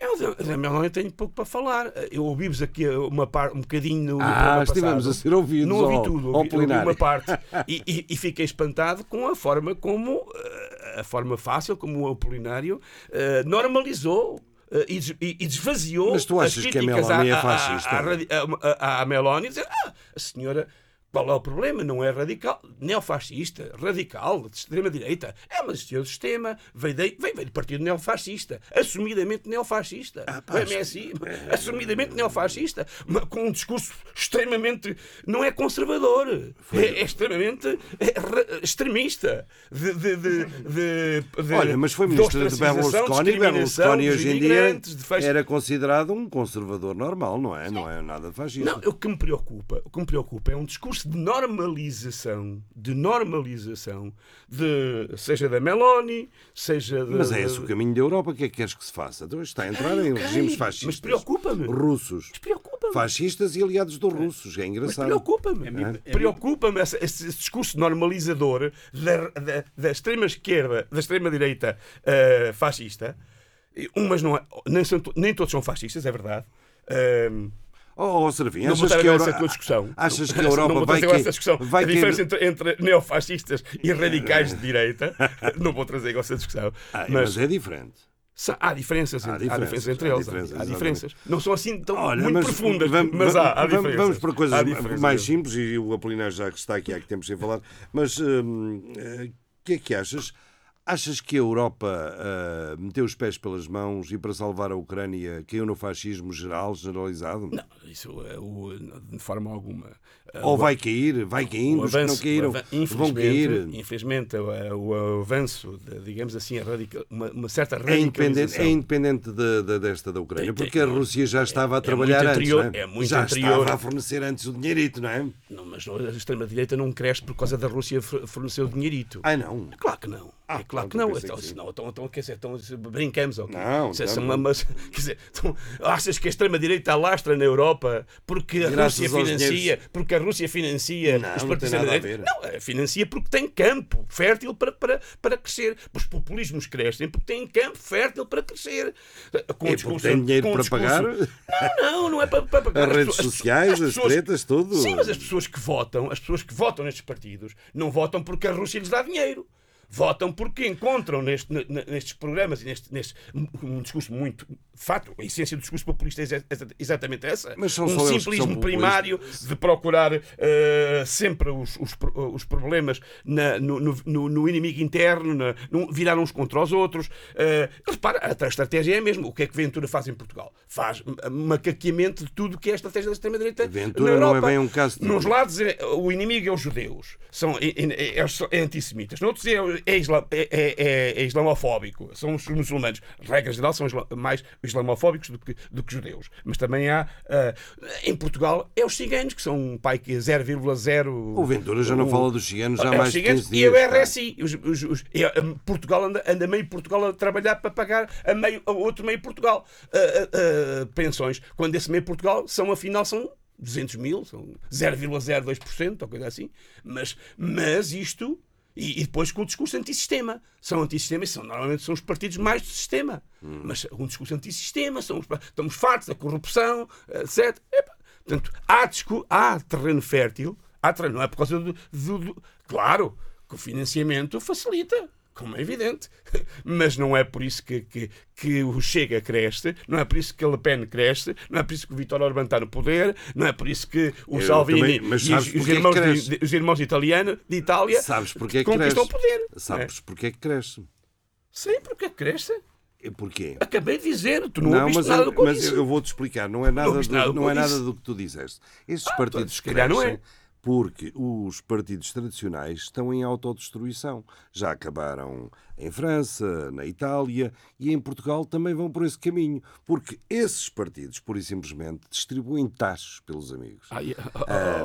Eu da Meloni tenho pouco para falar. Eu ouvi-vos aqui uma par, um bocadinho no, Ah, estivemos a ser ouvidos Não ouvi ao- tudo, ouvi, ouvi uma parte. E, e- e fiquei espantado com a forma como, eh, a forma fácil como o Apolinário eh, normalizou. eh, E, des- desvaziou Mas tu as achas que a críticas Meloni é fascista? à- à à- à Meloni, dizer, ah, a senhora qual é o problema? Não é radical, neofascista, radical, de extrema-direita. É uma gestão do sistema, veio, de, veio, veio do partido neofascista, assumidamente neofascista. Ah, o MSI, assumidamente neofascista, mas com um discurso extremamente. não é conservador, é, é extremamente é, extremista. De, de, de, de- de- Olha, mas foi de ministra de Berlusconi. discriminação Berlusconi hoje em dia de era considerado um conservador normal, não é? Não é nada fascista. Não, o que me preocupa, o que me preocupa é um discurso de normalização, de normalização, de, seja da Meloni, seja de, Mas é esse o caminho da Europa. O que é que queres que se faça? Então está a entrar em ok, regimes mas fascistas. preocupa-me. Russos. Preocupa-me. Fascistas e aliados dos russos. É Mas engraçado. preocupa-me. É. Preocupa-me esse, esse discurso normalizador da, da, da extrema-esquerda, da extrema-direita eh, fascista. Umas não é- nem, são nem todos são fascistas, é verdade. Ehm, Oh, oh não vou achas que a agora essa Euro... tua discussão. Achas que a Não Europa vou vai que... essa discussão. vai a que... diferença entre, entre neofascistas e radicais de direita. não vou trazer agora essa discussão. Ah, mas mas é diferente. há diferenças, Há entre, há diferenças, diferenças entre há eles. diferenças, há diferenças. Não são assim tão Olha, muito mas profundas, vamos, mas há, há vamos- diferenças. Vamos para coisas Há diferenças. mais simples e o Apolinar já que está aqui há que tempos sem falar. Mas hum, eh, o que é que achas? Achas que a Europa ah, meteu os pés pelas mãos e para salvar a Ucrânia caiu no fascismo geral, generalizado? Não, isso é o, de forma alguma. Ou vai cair? Vai caindo? o Os que não avanço- caíram vão cair? infelizmente, infelizmente, o, avanço, de, digamos assim, radical, uma, uma certa É independente, radicalização. é independente de- de- desta da Ucrânia, porque a Rússia já estava a é trabalhar antes, anterior- não é? é muito já anterior. estava a fornecer antes o dinheirito, não é? Não, mas a extrema-direita não cresce por causa da Rússia for- fornecer o dinheirito. Ai não. Claro que não. Ah, é claro que pronto, não. Então, que senão, então, então, quer dizer, então, brincamos. ok? Não, Se- então mas, quer dizer, então, achas que a extrema-direita alastra na Europa porque a Rússia financia, porque a Rússia financia Não, os não partidos tem da direita? ver. Não, eh, financia porque tem campo fértil para, para, para crescer. Os populismos crescem porque têm campo fértil para crescer. Com É porque tem dinheiro para discurso- pagar? Não, não, não é para, para pagar. As redes pessoas- sociais, as pessoas- tretas, tudo. Sim, mas as pessoas que votam, as pessoas que votam nestes partidos, não votam porque a Rússia lhes dá dinheiro. Votam porque encontram neste- ne- ne- nestes programas e neste, neste um discurso muito. Fato, a essência do discurso populista é exa- exa- exatamente essa. Mas são um só simplismo primário de procurar eh, sempre os, os, os problemas na- no, no- no- inimigo interno, na, no- virar uns contra os outros. Eh, repara, a estratégia é a mesma. O que é que Ventura faz em Portugal? Faz macaqueamento de tudo que é a estratégia da extrema-direita. Ventura na não é Europa. bem um caso típico. Nos lados, é- o inimigo é os judeus, são é, é- é- é antissemitas. Noutros é, é, isla- é- é- é islamofóbico, são os muçulmanos. Regra geral, são isla- mais islamofóbicos do que, do que judeus. Mas também há, ah, em Portugal, é os ciganos, que são um pai que é 0,0. O Ventura já não fala dos ciganos há É, mais de ciganos 15 E dias. o pá. RSI. Os, os- os- e, ah, Portugal anda, anda meio Portugal a trabalhar para pagar a, meio, a outro meio Portugal ah, ah, pensões. Quando esse meio Portugal são, afinal, são 200 mil, são 0,02% ou coisa assim. Mas, mas isto. E, e depois com o discurso antissistema. São antissistema e são, normalmente são os partidos mais do sistema. Mas um discurso antissistema, são os, estamos fartos da corrupção, etc. Epá, Portanto, há, há terreno fértil, há terreno, não é por causa do, do- do- Claro que o financiamento facilita, como é evidente, mas não é por isso que, que, que o Chega cresce, não é por isso que a Le Pen cresce, não é por isso que o Vítor Orbán está no poder, não é por isso que o Eu Salvini também- e os, os é que irmãos, cresce? de, os irmãos italianos de Itália Sabes porque é que conquistam cresce? o poder. Sabes porque é que cresce? Sim, porque cresce. E porquê? Acabei de dizer, tu não, Não, ouviste mas, nada eu, do que eu mas disse. eu vou-te explicar. Não é nada, nada do, que não é nada do que tu disseste. Estes Ah, partidos então, calhar não crescem é. Porque os partidos tradicionais estão em autodestruição. Já acabaram em França, na Itália e em Portugal também vão por esse caminho. Porque esses partidos, pura e simplesmente, distribuem taxas pelos amigos. Ai,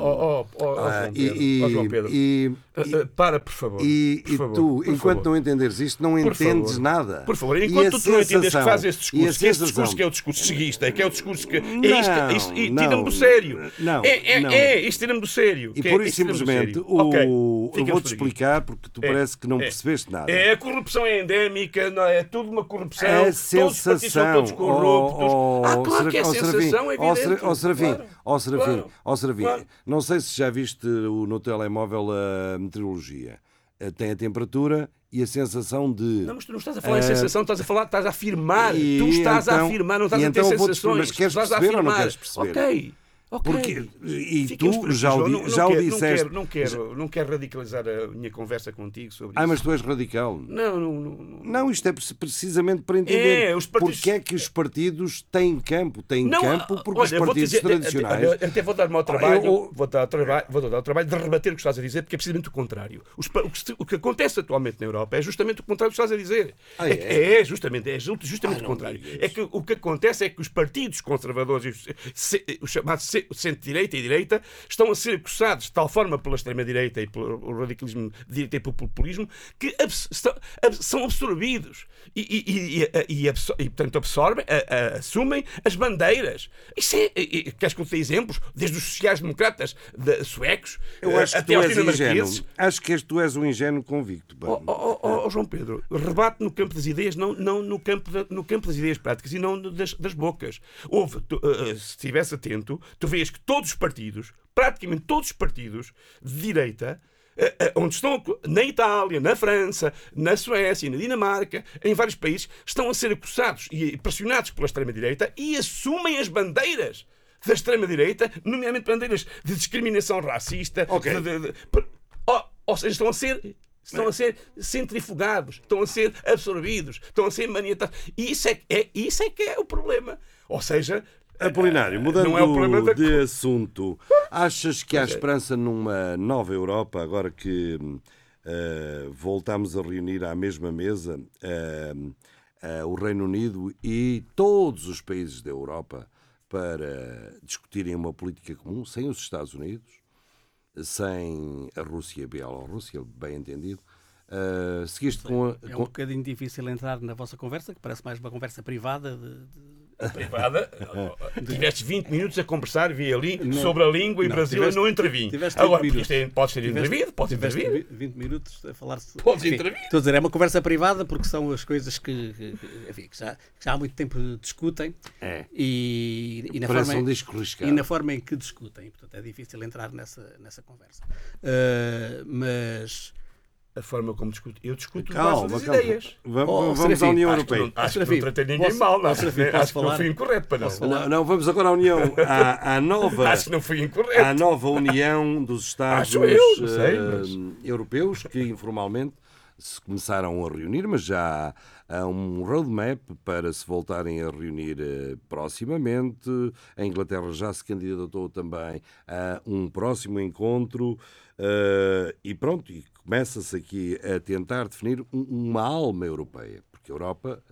oh, oh, oh, Ah, e- e- João Pedro. e- Ah, ah, para, por favor. E, Por e favor, tu, enquanto favor. não entenderes isto, não Por entendes favor. nada. Por favor, E enquanto tu não entendes que sensação- faz esse e discurso, que esse sensação- discurso que é o discurso seguista, que é o discurso que. É isto, é e tira-me do sério. não, é, é, não. é, isto tira-me do sério. E é- por isso do simplesmente o... Eu vou-te explicar porque tu É, parece que não percebeste nada. É, a corrupção é endémica, não é? é tudo uma corrupção. A todos os partidos são sensação, todos corruptos. ó, ah, ó, claro que é Serafim, Serafim, sensação, é evidente. Ó, Serafim, ó, Serafim, claro, ó, Serafim, claro. não sei se já viste o- no telemóvel a meteorologia. Eh, Tem a temperatura e a sensação de... Não, mas tu não estás a falar em Ah, sensação, estás a falar, estás a afirmar. e tu estás a então- afirmar, não estás a ter então sensações. mas queres estás a perceber ou não queres perceber? Ok. Ok. Porque, e Ficamos tu já o, Não- não já o quero- disseste. Não quero, não, quero, não quero radicalizar a minha conversa contigo sobre Ah, isso. mas tu és radical. Não, não, não. não. Não, isto é pre- precisamente para entender É, os partidos- porque é que os partidos têm campo. Têm Não, campo porque os olha, vou-te partidos dizer- tradicionais... Até, até vou dar-me ao trabalho, eu- vou dar ao trabalho, vou dar ao trabalho de rebater o que estás a dizer, porque é precisamente o contrário. Os o, que, o que acontece atualmente na Europa é justamente o contrário do que estás a dizer. Ah, é, é? é, justamente, é ju- justamente Ah, o não contrário. É que o que acontece é que os partidos conservadores, os, os chamados centro-direita e direita, estão a ser acusados de tal forma pela extrema-direita e pelo radicalismo de direita e pelo populismo que abs- estão- abs- são absorvidos e, e, e, e, portanto, absorvem, a- a- assumem as bandeiras. Isso é, e- queres que eu te dê exemplos? Desde os sociais-democratas de- suecos Eu acho que até tu aos dinamarqueses. Acho que tu és um ingênuo convicto. Oh, oh, oh, oh, João Pedro, rebate no campo das ideias, não, não no, campo da- no campo das ideias práticas e não das, das bocas. Houve, tu, eh, eh, se estivesse atento, tu vês que todos os partidos, praticamente todos os partidos de direita, eh, eh, onde estão na Itália, na França, na Suécia, na Dinamarca, em vários países, estão a ser acusados e pressionados pela extrema-direita e assumem as bandeiras da extrema-direita, nomeadamente bandeiras de discriminação racista, Ok. de- de- de- oh, ou seja, estão a ser estão a ser centrifugados, estão a ser absorvidos, estão a ser maniatados. E isso é, é, isso é que é o problema. Ou seja, Apolinário, mudando é o problema da... de assunto, achas que há é. esperança numa nova Europa, agora que eh, voltamos a reunir à mesma mesa eh, eh, o Reino Unido e todos os países da Europa para discutirem uma política comum, sem os Estados Unidos, sem a Rússia e a Bielorrússia, bem entendido? Eh, seguiste com a. É um com- bocadinho difícil entrar na vossa conversa, que parece mais uma conversa privada. de- de- privada. Tiveste 20 minutos a conversar, vi ali, sobre a língua e Não, Brasil tiveste- e não intervim. tiveste Agora, 20 isto é- podes ser intervido, podes tiveste intervir. 20 minutos a falar-se. Podes Enfim, intervir. Estou a dizer, é uma conversa privada porque são as coisas que, enfim, que já, que já há muito tempo discutem É. e, e na forma, um e na forma em que discutem. Portanto, é difícil entrar nessa, nessa conversa. Ah, mas a forma como discuto. Eu discuto Calma, nas calma. ideias. Vamos, Oh, vamos Serafim, à União Acho que, Europeia. não, acho que não Serafim, tratei ninguém posso- mal, não. Serafim, acho que não fui incorreto, para não. Não, não, vamos agora à União, à, à nova, Acho que não fui incorreto. à nova União dos Estados Acho eu, sei, eh, mas- europeus que informalmente se começaram a reunir, mas já há um roadmap para se voltarem a reunir eh, proximamente. A Inglaterra já se candidatou também a um próximo encontro eh, e pronto, e começa-se aqui a tentar definir um- uma alma europeia, porque a Europa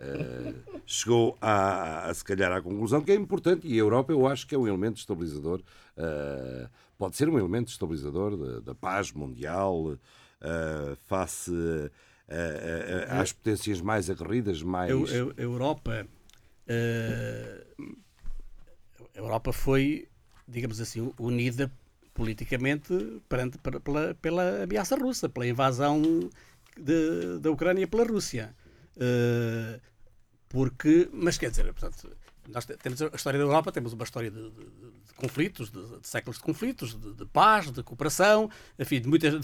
eh, chegou a, a, se calhar à conclusão que é importante e a Europa eu acho que é um elemento estabilizador, eh, pode ser um elemento estabilizador da, paz mundial face às potências mais aguerridas, mais... Eu- eu- a Europa, eh, a Europa foi, digamos assim, unida politicamente perante, per- pela, pela ameaça russa, pela invasão de- da Ucrânia pela Rússia. Eh, porque, mas quer dizer, portanto, nós te- temos a história da Europa, temos uma história de, de- de conflitos, de, de séculos de conflitos, de, paz, de cooperação, enfim, de muitas,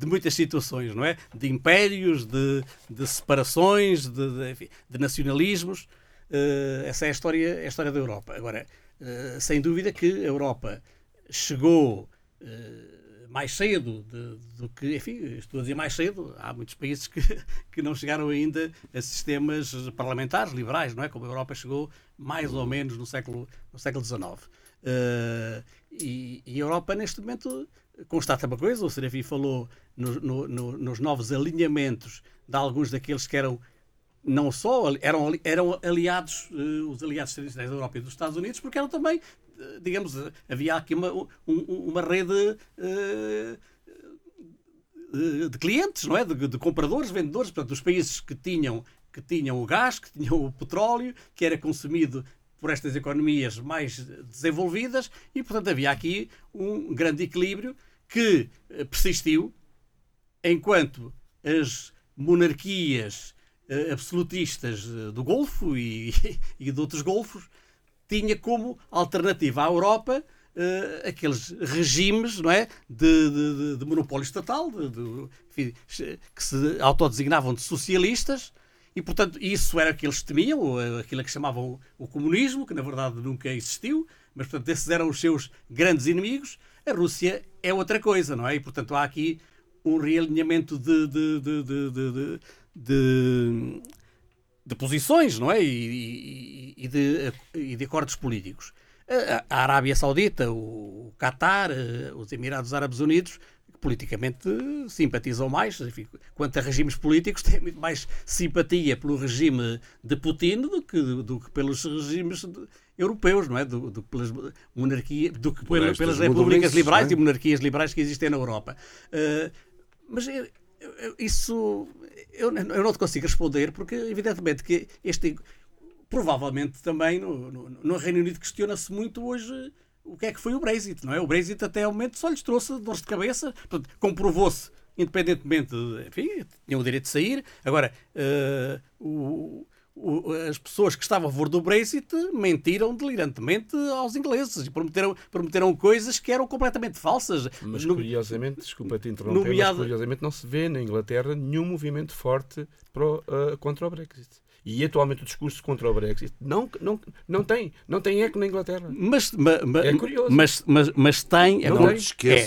de, muitas situações, não é? De impérios, de, separações, de, enfim, nacionalismos. Eh, essa é a história, é a história da Europa. Agora, eh, sem dúvida que a Europa chegou eh, mais cedo de- do que, enfim, estou a dizer mais cedo, há muitos países que, que não chegaram ainda a sistemas parlamentares liberais, não é? Como a Europa chegou mais ou menos no século, no século XIX. Eh, e, e a Europa, neste momento, constata uma coisa, o Serafim falou no- no- no- nos novos alinhamentos de alguns daqueles que eram não só eram, eram aliados, eh, os aliados tradicionais da Europa e dos Estados Unidos, porque eram também, digamos, havia aqui uma, um- um- uma rede eh, eh, de clientes, não é? De, de compradores, vendedores, portanto, os países que tinham, que tinham o gás, que tinham o petróleo, que era consumido por estas economias mais desenvolvidas e, portanto, havia aqui um grande equilíbrio que eh, persistiu enquanto as monarquias absolutistas do Golfo e, e de outros Golfos tinha como alternativa à Europa eh, aqueles regimes não é, de, de- de- monopólio estatal de- enfim, que se autodesignavam de socialistas e, portanto, isso era o que eles temiam, eh, aquilo que chamavam o comunismo, que na verdade nunca existiu, mas, portanto, esses eram os seus grandes inimigos. A Rússia é outra coisa, não é? E, portanto, há aqui um realinhamento de, de, de, de, de- posições, não é? E, e- e de, e de acordos políticos. A, a Arábia Saudita, o Qatar, eh, os Emirados Árabes Unidos, politicamente simpatizam mais, enfim, quanto a regimes políticos, têm muito mais simpatia pelo regime de Putin do que, do que pelos regimes de- europeus, não é? Do, do que pelas monarquias, do que pela- estas pelas repúblicas liberais é? e monarquias liberais que existem na Europa. Eh, mas isso eu, eu não te consigo responder porque, evidentemente, que este provavelmente também no, no, no Reino Unido questiona-se muito hoje o que é que foi o Brexit, não é? O Brexit até ao momento só lhes trouxe dores de cabeça, comprovou-se, independentemente, de, enfim, tinham o direito de sair. Agora, eh, o- o- as pessoas que estavam a favor do Brexit mentiram delirantemente aos ingleses e prometeram, prometeram coisas que eram completamente falsas. Mas No- curiosamente, desculpa te interromper, nomeado- mas curiosamente não se vê na Inglaterra nenhum movimento forte pro, ah, contra o Brexit. E atualmente o discurso contra o Brexit não, não, não, tem, não tem eco na Inglaterra. Mas, ma- ma- É curioso. mas, mas, mas tem, a Não é,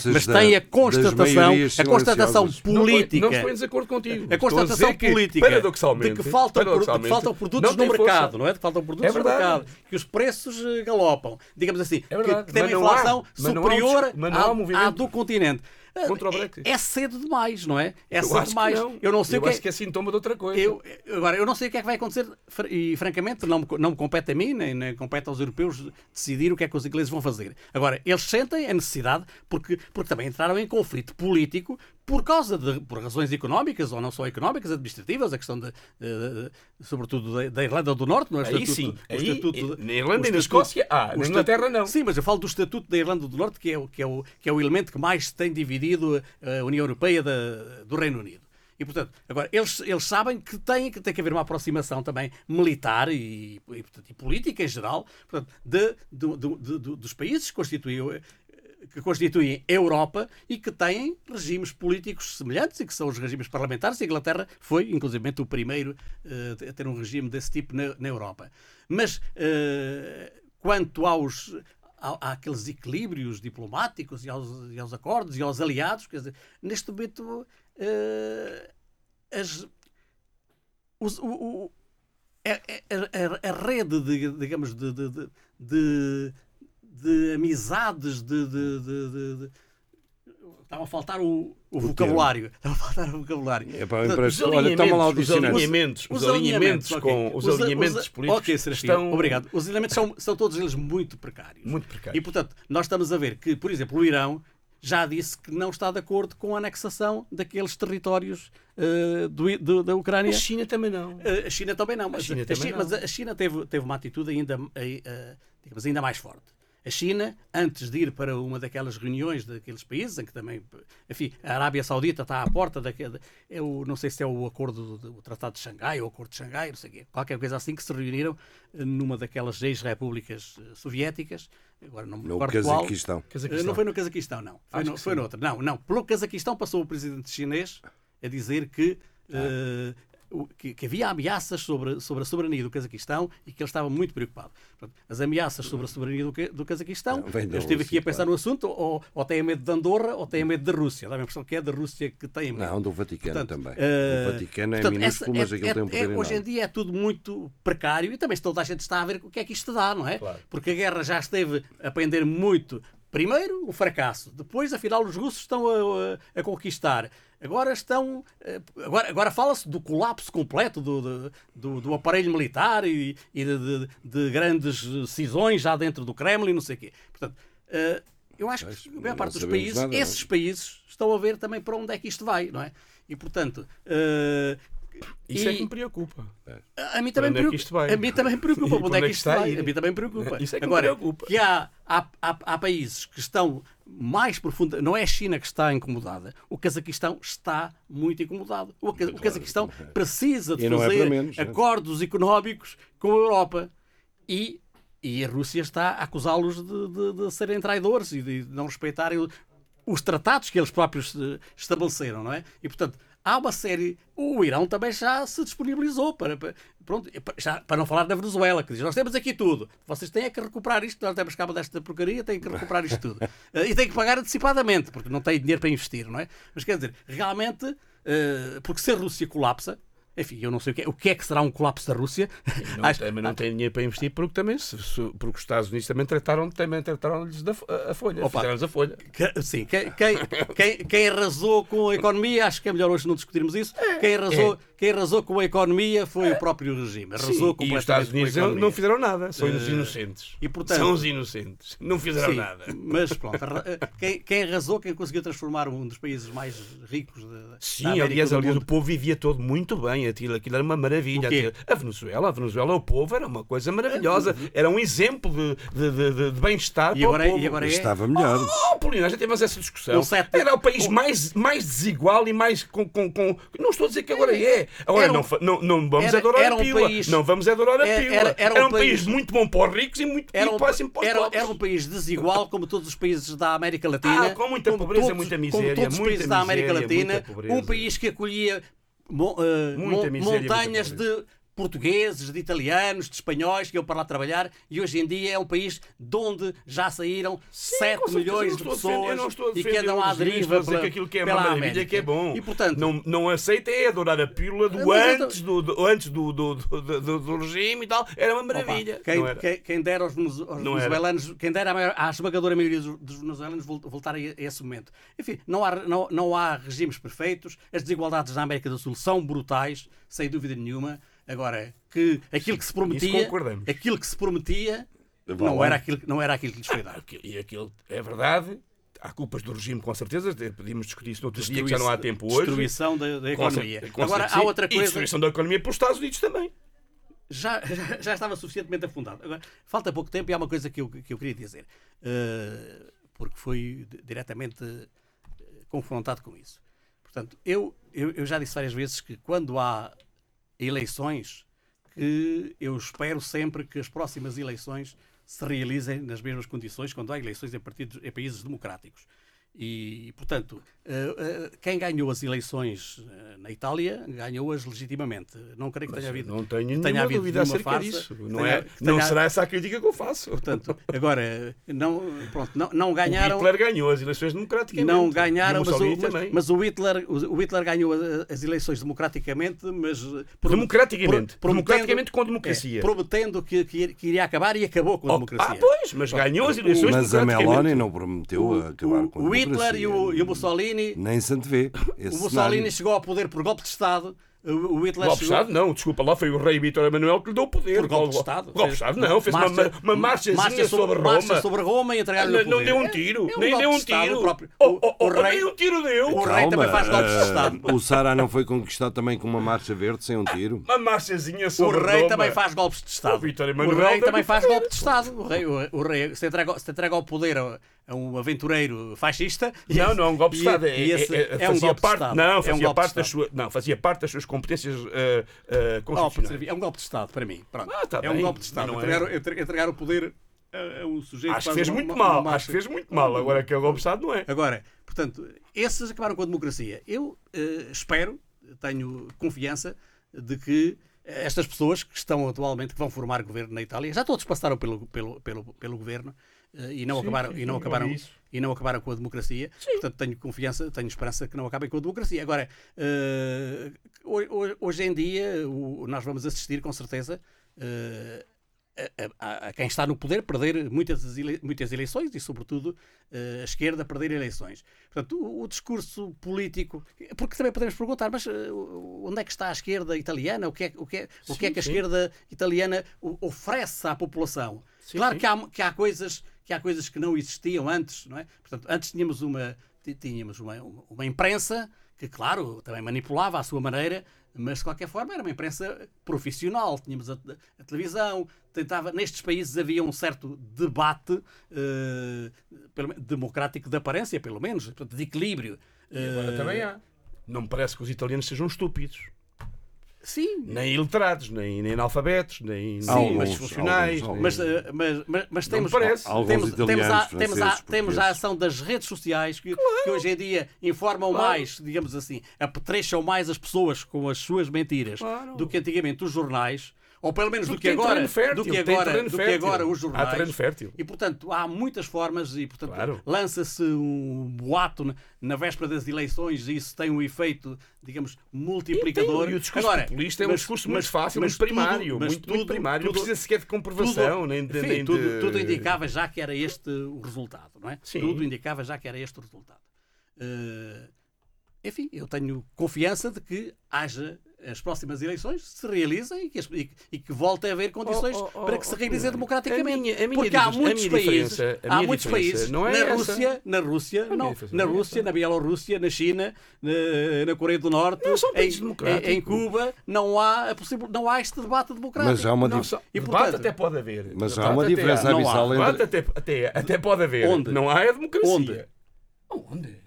mas da- tem a constatação, a constatação silenciosas. Não, política. não estou em desacordo contigo. A constatação dizer que, política paradoxalmente, de que faltam, pro- de que paradoxalmente, faltam produtos no mercado, força. não é? De que faltam produtos É no mercado, que os preços eh, galopam, digamos assim, É verdade, que, que tem uma há- inflação mas há superior mas há um à do continente. Eh, contra o é- Brexit. É, cedo demais, não é? É Eu cedo demais. não. Eu não sei eu o que acho é, que é sintoma de outra coisa. eu, agora, eu não sei o que é que vai acontecer e, francamente, não me, não me compete a mim, nem, nem compete aos europeus decidir o que é que os ingleses vão fazer. Agora, eles sentem a necessidade, porque, porque também entraram em conflito político por causa de por razões económicas, ou não só económicas, administrativas, a questão, de, de- de- sobretudo, da, da Irlanda do Norte, não é? Aí estatuto- sim. Aí, estatuto de- na Irlanda e na Escócia, há. o Na Inglaterra, não. Sim, mas eu falo do Estatuto da Irlanda do Norte, que é, o- que é, o, que é o elemento que mais tem dividido a União Europeia da- do Reino Unido. E, portanto, agora, eles, eles sabem que tem, que tem que haver uma aproximação também militar e, e, portanto, e política em geral portanto, de, do- do- dos países que constituem que constituem Europa e que têm regimes políticos semelhantes e que são os regimes parlamentares. A Inglaterra foi, inclusive, o primeiro eh, a ter um regime desse tipo na, na Europa. Mas eh, quanto aos há, àqueles equilíbrios diplomáticos e aos, e aos acordos e aos aliados, quer dizer, neste momento eh, as, os- o- o- a, a- a- a rede de, digamos, de, de, de, de- de amizades, de, de- de- de- Estava a faltar o, o vocabulário. Estava a faltar o vocabulário. É pá, Portanto, Os Olha, toma lá o os alinhamentos, os os alinhamentos ok. com os Os- alinhamentos os- políticos ok, Serafim, estão Obrigado. Os alinhamentos são, são todos eles muito precários. muito precários. E, portanto, nós estamos a ver que, por exemplo, o Irão já disse que não está de acordo com a anexação daqueles territórios eh, do- do- da Ucrânia. A China também não. Eh, A China também não, mas a China China, também não. mas a China teve, teve uma atitude ainda, eh, digamos, ainda mais forte. A China, antes de ir para uma daquelas reuniões daqueles países, em que também, enfim, a Arábia Saudita está à porta daquele, é o, não sei se é o acordo, do, do Tratado de Xangai ou o Acordo de Xangai, não sei o quê, qualquer coisa assim, que se reuniram eh, numa daquelas ex-repúblicas eh, soviéticas, agora não me No recordo qual. Cazaquistão. Eh, Não foi no Cazaquistão, não. Foi, no, foi noutra. Não, não. Pelo Cazaquistão passou o presidente chinês a dizer que, eh, o- que, que havia ameaças sobre, sobre a soberania do Cazaquistão e que ele estava muito preocupado. Portanto, as ameaças sobre a soberania do, do Cazaquistão, Não, eu estive aqui a pensar claro. no assunto, ou, ou tem medo de Andorra ou tem medo da Rússia. Dá a impressão que é da Rússia que tem medo. Não, do Vaticano Portanto, também. eh, o Vaticano é portanto, minúsculo, essa- mas aquilo tem um poder Hoje em dia é tudo muito precário e também toda a gente está a ver o que é que isto dá, não é? Claro. Porque a guerra já esteve a pender muito. Primeiro, o fracasso. Depois, afinal, os russos estão a, a- a conquistar. Agora estão. eh, Agora, agora fala-se do colapso completo do, do, do- aparelho militar e, e de, de- de grandes cisões já dentro do Kremlin, não sei o quê. Portanto, eh, eu acho que a maior parte dos países, nada, é? esses países, estão a ver também para onde é que isto vai, não é? E, portanto. eh, Isso é e- que me preocupa. a mim também é preocupa. A mim também preocupa. Onde é que isto vai? A mim também preocupa. Isso é que me Agora, preocupa. que há, há, há, há países que estão mais profunda. Não é a China que está incomodada. O Cazaquistão está muito incomodado. O, o Cazaquistão precisa de é fazer para menos, é. acordos económicos com a Europa. E, e a Rússia está a acusá-los de, de- de serem traidores e de não respeitarem os tratados que eles próprios eh, estabeleceram, não é? E portanto há uma série. O Irão também já se disponibilizou para, para- pronto, já- para não falar da Venezuela, que diz: Nós temos aqui tudo, vocês têm é que recuperar isto, nós temos cabo desta porcaria, têm que recuperar isto tudo. Eh, e têm que pagar antecipadamente, porque não têm dinheiro para investir, não é? Mas quer dizer, realmente, eh, porque se a Rússia colapsa. Enfim, eu não sei o que é, o que, é que será um colapso da Rússia. Não, Acho- também não tem dinheiro para investir porque também se- porque os Estados Unidos também trataram também trataram-lhes da a, folha, Opa. a folha. Que- Sim, quem, quem, quem, quem arrasou com a economia, acho que é melhor hoje não discutirmos isso. Quem arrasou, quem arrasou com a economia foi o próprio regime. Arrasou É. Sim, e os Estados Unidos não, fizeram nada, são os Eh, inocentes. e, portanto- são os inocentes, não fizeram Sim, nada. Mas pronto, arra- quem, quem arrasou, quem conseguiu transformar um dos países mais ricos da, da Sim, América aliás, do aliás o mundo. povo vivia todo muito bem, aquilo, aquilo era uma maravilha. O? Aquilo- A Venezuela, a Venezuela, o povo era uma coisa maravilhosa, era um exemplo de, de, de- de- de bem-estar E para agora, o é- povo. e agora é. Estava melhor. Oh, Polina, já tivemos essa discussão. Um sete- Era o país mais, mais desigual e mais com, com, com- Não estou a dizer que agora é. Agora Era um- não, não, não vamos era- adorar era a um pílula. país- Não vamos adorar a era- pílula. era- era um um país país- muito bom para os ricos e muito Era um, péssimo para os era, pobres. era um país desigual, como todos os países da América Latina. Ah, com muita pobreza, todos- muita como miséria, todos os países da América Latina. Um país que acolhia mo- mon- miséria, montanhas de portugueses, de italianos, de espanhóis que iam para lá trabalhar e hoje em dia é um país de onde já saíram 7 com certeza, milhões eu de pessoas e que andam à deriva pela, que aquilo que é uma maravilha, América. que é bom. E portanto, não, não aceita é adorar a pílula do antes, do, do- antes do, do, do, do- regime e tal. Era uma Opa, maravilha. quem, Não era? quem- quem dera aos, aos venezuelanos, quem dera à, maior- à esmagadora maioria dos, venezuelanos vol- voltar a, a esse momento. Enfim, não há, não, não há regimes perfeitos, as desigualdades na América do Sul são brutais, sem dúvida nenhuma. Agora, que aquilo que se prometia, aquilo que se prometia, não era, aquilo, não era aquilo que lhes foi dado. Aquilo- E aquilo é verdade. Há culpas do regime, com certeza. Podíamos discutir isso noutro dia, que já não há tempo hoje. Destruição da, da economia. com Agora, há outra E coisa. destruição da economia pelos Estados Unidos também. já, já, já estava suficientemente afundado. Agora, falta pouco tempo e há uma coisa que eu, que eu queria dizer, eh, porque fui di- diretamente eh, confrontado com isso. Portanto, eu, eu, eu já disse várias vezes que quando há eleições, que eu espero sempre que as próximas eleições se realizem nas mesmas condições quando há eleições em, partidos, em países democráticos. E, portanto, eh, eh, quem ganhou as eleições eh, na Itália ganhou-as legitimamente. Não creio que tenha havido. Não tenho nenhuma tenha havido dúvida acerca farsa, disso. Não, tenha- é, não tenha- será essa a crítica que eu faço. Portanto, agora, não, pronto, não, não o ganharam. Hitler ganhou as eleições democraticamente. Não ganharam, o mas o, mas, mas o Hitler, o, o Hitler ganhou a- as eleições democraticamente, mas pro- Democraticamente. pro- Democraticamente com democracia. é, prometendo que, que ir- que iria acabar e acabou com a Oh, democracia. Ah, pois, mas ganhou as eleições Mas a democraticamente. Meloni não prometeu acabar com a o Hitler e o, e o Mussolini, Nem se. Esse o Mussolini cenário. chegou ao poder por golpe de Estado. O, o Hitler Golpe de chegou- Estado, não, desculpa, lá foi o rei Vítor Emanuel que lhe deu o poder. Por golpe de Estado. Golpe de Estado, não, fez uma, Marcha- uma marchazinha marcha sobre, Roma. marcha sobre Roma e entregar-lhe o não, não poder. deu um tiro, é um nem deu de um tiro. próprio. Oh, O- oh, oh, o rei- nem um tiro deu. o rei também faz golpes de ah, Estado. o Sara não foi conquistado também com uma marcha verde sem um tiro? Uma marchazinha O sobre rei Roma. também faz golpes de Estado. O Vítor O rei também faz golpe de Estado. O rei, o, o rei se, entrega, se entrega ao poder a, a um aventureiro fascista. Não, não, é um golpe de Estado. É, e esse é- é- é um fazia golpe de parte, Estado. Não, É um fazia de parte das suas, não, fazia parte das suas competências uh, uh, constitucionais. é um golpe de Estado para mim. Pronto. Ah, tá é um bem, golpe de Estado. Entregar, é. entre- entregar o poder a, a um sujeito Acho que fez uma- muito uma- mal, uma acho que fez muito mal. Agora que é o golpe de Estado, não é. Agora, portanto, esses acabaram com a democracia. Eu eh, espero, tenho confiança de que estas pessoas que estão atualmente, que vão formar governo na Itália, já todos passaram pelo, pelo, pelo, pelo governo e não Sim, acabaram, sim, e não eu acabaram, vi isso. e não acabaram com a democracia. Portanto, tenho confiança, tenho esperança que não acabem com a democracia. Agora, eh, ho- hoje em dia, o- nós vamos assistir com certeza. eh, a, a- a quem está no poder perder muitas, ele- muitas eleições e, sobretudo, eh, a esquerda perder eleições. Portanto, o, o discurso político. Porque também podemos perguntar, mas eh, onde é que está a esquerda italiana? O que é, o que é, o que, é Sim, que a sim. esquerda italiana oferece à população? Sim, claro sim. Que, há, que, há coisas, que há coisas que não existiam antes, não é? Portanto, antes tínhamos uma, tínhamos uma, uma, imprensa que, claro, também manipulava à sua maneira, mas de qualquer forma era uma imprensa profissional. Tínhamos a, a televisão, tentava, nestes países havia um certo debate eh, democrático de aparência, pelo menos, de equilíbrio. Agora Eh, também há. Não me parece que os italianos sejam estúpidos. Sim, Nem iletrados, nem, nem analfabetos, nem, Sim, nem mas- disfuncionais. alguns, nem- Mas, eh, mas, mas, temos, parece. Temos, temos, a, temos, a, temos a ação das redes sociais que, que hoje em dia informam Claro. mais, digamos assim, apetrecham mais as pessoas com as suas mentiras Claro. do que antigamente os jornais, ou pelo menos do que agora, fértil, do que agora, do que agora os Há jornais. terreno fértil. E portanto há muitas formas e portanto Claro. lança-se um boato na, na véspera das eleições e isso tem um efeito, digamos, multiplicador. E, tem- e o discurso Agora, populista é um mas- discurso mas- muito fácil, mas muito primário. tudo- mas muito, muito tudo- primário. não tudo- precisa sequer de comprovação, tudo, nem de. enfim, nem tudo, de- tudo indicava já que era este o resultado, não é? Sim. Tudo indicava já que era este o resultado. Eh, enfim, eu tenho confiança de que haja as próximas eleições se realizem e que, e que- e que volte a haver condições Oh, oh, para que oh, se oh, realizem Pedro, democraticamente. a minha- a minha Porque há a muitos minha países, a há muitos países não é na essa. Rússia, na Rússia, não, diferença na não é Rússia, na Bielorrússia, na China, na, na Coreia do Norte, Não são países em, democráticos. em, em Cuba, não há, a possibil, não há este debate democrático. Mas há uma, Não, só- E, debate portanto- até pode haver. mas há Debate uma diferença Não há. abissal Debate entre. até, até, até pode haver. Onde? Não há é democracia. Onde? Onde?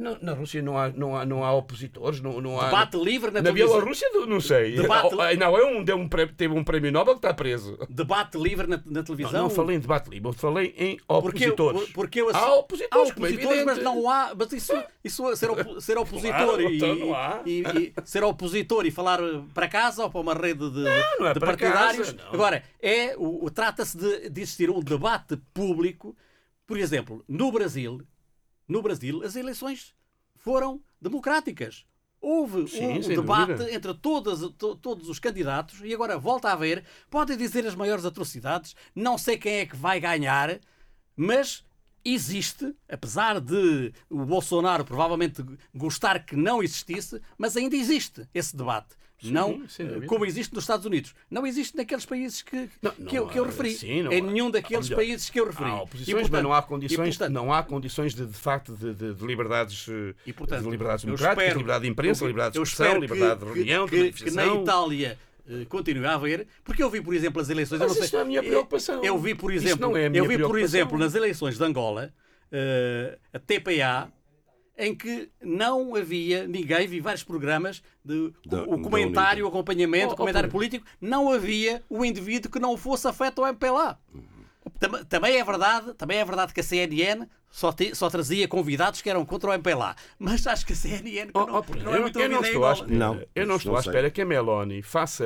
Na, na Rússia não há, não há, não há opositores, não, não há. Debate livre na, na. Bielorrússia, não sei. Debate- Não, é um, um teve um prémio Nobel que está preso. Debate livre na, na Não, televisão. não falei em debate livre, falei em Porque opositores. porque eu- há opositores, Há é opositores, mas não há. Mas isso, isso ser, opo- ser opositor Claro, e, então não e- e ser opositor e falar para casa ou para uma rede de, não é de partidários. casa, não. Agora, é, o- trata-se de, de existir um debate público. Por exemplo, no Brasil, no Brasil, as eleições foram democráticas. Houve Sim, um debate dúvida. entre todas, to- todos os candidatos e agora volta a haver. Podem dizer as maiores atrocidades, não sei quem é que vai ganhar, mas existe, apesar de o Bolsonaro provavelmente gostar que não existisse, mas ainda existe esse debate. Não sem eh, como existe nos Estados Unidos. Não existe naqueles países que, Não, que, eu, não que eu referi. sim, não em nenhum daqueles melhor, países que eu referi. Há E, oposições, portanto- mas não há e, condições, portanto, não há condições de, de facto de, de- de liberdades, eh, E, portanto, de liberdades eu democráticas, espero- liberdade de imprensa, eu- liberdade de eu expressão, espero liberdade que- de reunião, que, que, que na. Itália eh, continue a haver, porque eu vi, por exemplo, as eleições. eu Mas não isso sei, não é a minha preocupação. Eu vi, por exemplo, não é eu vi, por exemplo, nas eleições de Angola, a TPA, em que não havia ninguém, vi vários programas de Da- o comentário, o acompanhamento, Oh, o oh, comentário Pedro. político, não havia um indivíduo que não fosse afeto ao MPLA. Tam- também é verdade, também é verdade que a CNN só, te- só trazia convidados que eram contra o MPLA. Mas acho que a CNN que Oh, não, oh, não é eu, muito eu não estou à Não, eu não não estou à espera que a Meloni faça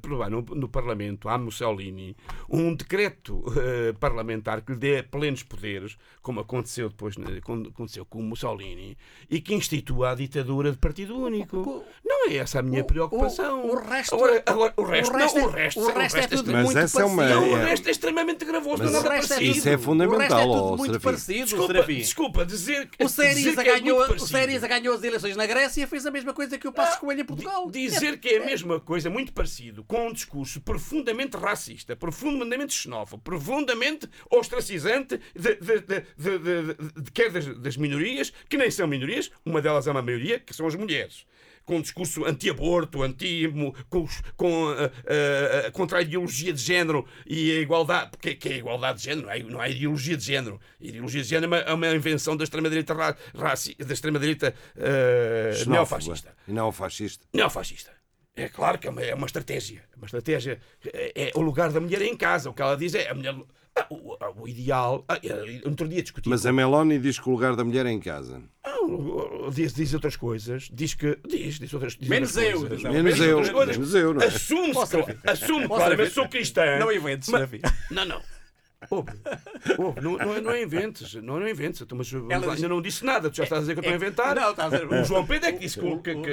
provar no, no Parlamento, à Mussolini, um decreto eh, parlamentar que lhe dê plenos poderes, como aconteceu depois né, quando aconteceu com o Mussolini, e que institua a ditadura de partido único. Não é essa a minha o- preocupação. o- resto- agora, agora, o resto, o resto não, é- o resto, o resto é tudo Mas muito essa é uma- parecido. não, o resto é extremamente gravoso, Mas não é nada. Isso é fundamental, O resto é tudo muito Serafim. parecido, Desculpa, Serafim. desculpa, dizer que O Syriza é ganhou, o. Syriza ganhou as eleições na Grécia e fez a mesma coisa que o Passos Coelho em Portugal. Dizer que é a mesma coisa, muito parecido, com um discurso profundamente racista, profundamente xenófobo, profundamente ostracizante, de, de, de- de- quer das, das minorias, que nem são minorias, uma delas é uma maioria, que são as mulheres. Com um discurso anti-aborto, anti com, com, ah, ah, contra a ideologia de género e a igualdade. Porque que é igualdade de género? Não não há ideologia de género. A ideologia de género é uma, é uma invenção da extrema-direita ra, raci- da extrema-direita Xenófoba neofascista. Neofascista. Neofascista. É claro que é uma, é uma estratégia. É uma estratégia. É, é o lugar da mulher é em casa. O que ela diz é a mulher. ah, o, o ideal. Ah, eh, outro dia discuti. Mas a Meloni diz que o lugar da mulher é em casa. Não, diz, diz outras coisas. Diz que. Diz, diz outras, diz Menos outras eu, coisas. atenção. Menos eu, coisas. menos eu, não é? Assume, Posso claramente, sou cristã. Não inventes, mas-. Não, não. Ouve, ouve, não, não, é- não é inventes, não, não é inventes. Então, mas Ela lá, diz- ainda não disse nada, tu já estás a dizer que eu estou a inventar. Não, estás a dizer- O João Pedro é que disse que. O- que- que-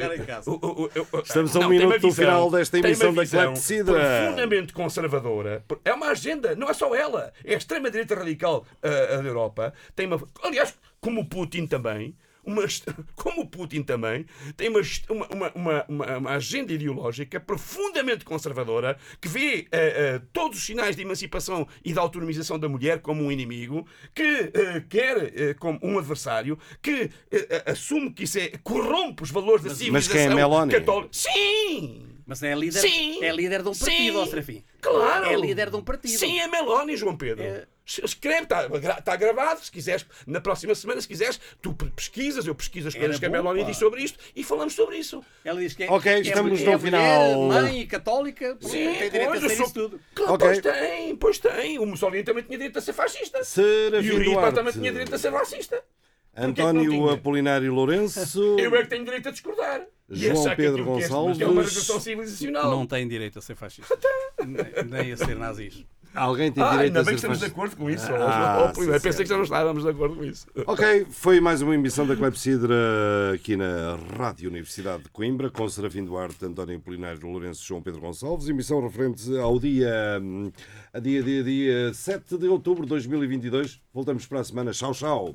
o- Estamos a um não, minuto do final desta emissão da Clepsidra. Profundamente conservadora. É uma agenda, não é só ela. É a extrema-direita radical ah, da Europa. Tem uma. Aliás, como o Putin também. Uma, como o Putin também, tem uma, uma, uma, uma, agenda ideológica profundamente conservadora que vê ah, ah, todos os sinais de emancipação e de autonomização da mulher como um inimigo, que ah, quer como um adversário, que assume que isso é, corrompe os valores da civilização mas quem é Meloni? católica. Sim! Mas é líder, Sim. é líder de um partido, Sim. ó Serafim. Claro! É líder de um partido. Sim, é Meloni, João Pedro. É. Escreve, está tá gravado. Se quiseres, na próxima semana, se quiseres, tu pe- pesquisas, eu pesquiso as coisas que a Meloni pá. diz sobre isto e falamos sobre isso. Ela diz que é, Ok, é estamos mulher- no é final. Mulher, mãe e católica, Sim, tem direito pois, a eu ser sou- isso tudo. Claro, Ok. Pois tem, pois tem. O Mussolini também tinha direito a ser fascista. E o Serafim Duarte. também tinha direito a ser racista. Não António? Apolinário Lourenço. Eu é que tenho direito a discordar. João Pedro é- Gonçalves. É uma regressão civilizacional. Não tem direito a ser fascista. nem, a ser nazis. Alguém tem Ah, direito ainda a bem que estamos de acordo com isso. Ah, sim, pensei que já não estávamos de acordo com isso. Ok, foi mais uma emissão da Clepsidra aqui na Rádio Universidade de Coimbra, com Serafim Duarte, António Apolinário Lourenço e João Pedro Gonçalves. Emissão referente ao dia, hum, a dia, dia, dia 7 de outubro de 2022. Voltamos para a semana. Tchau, tchau.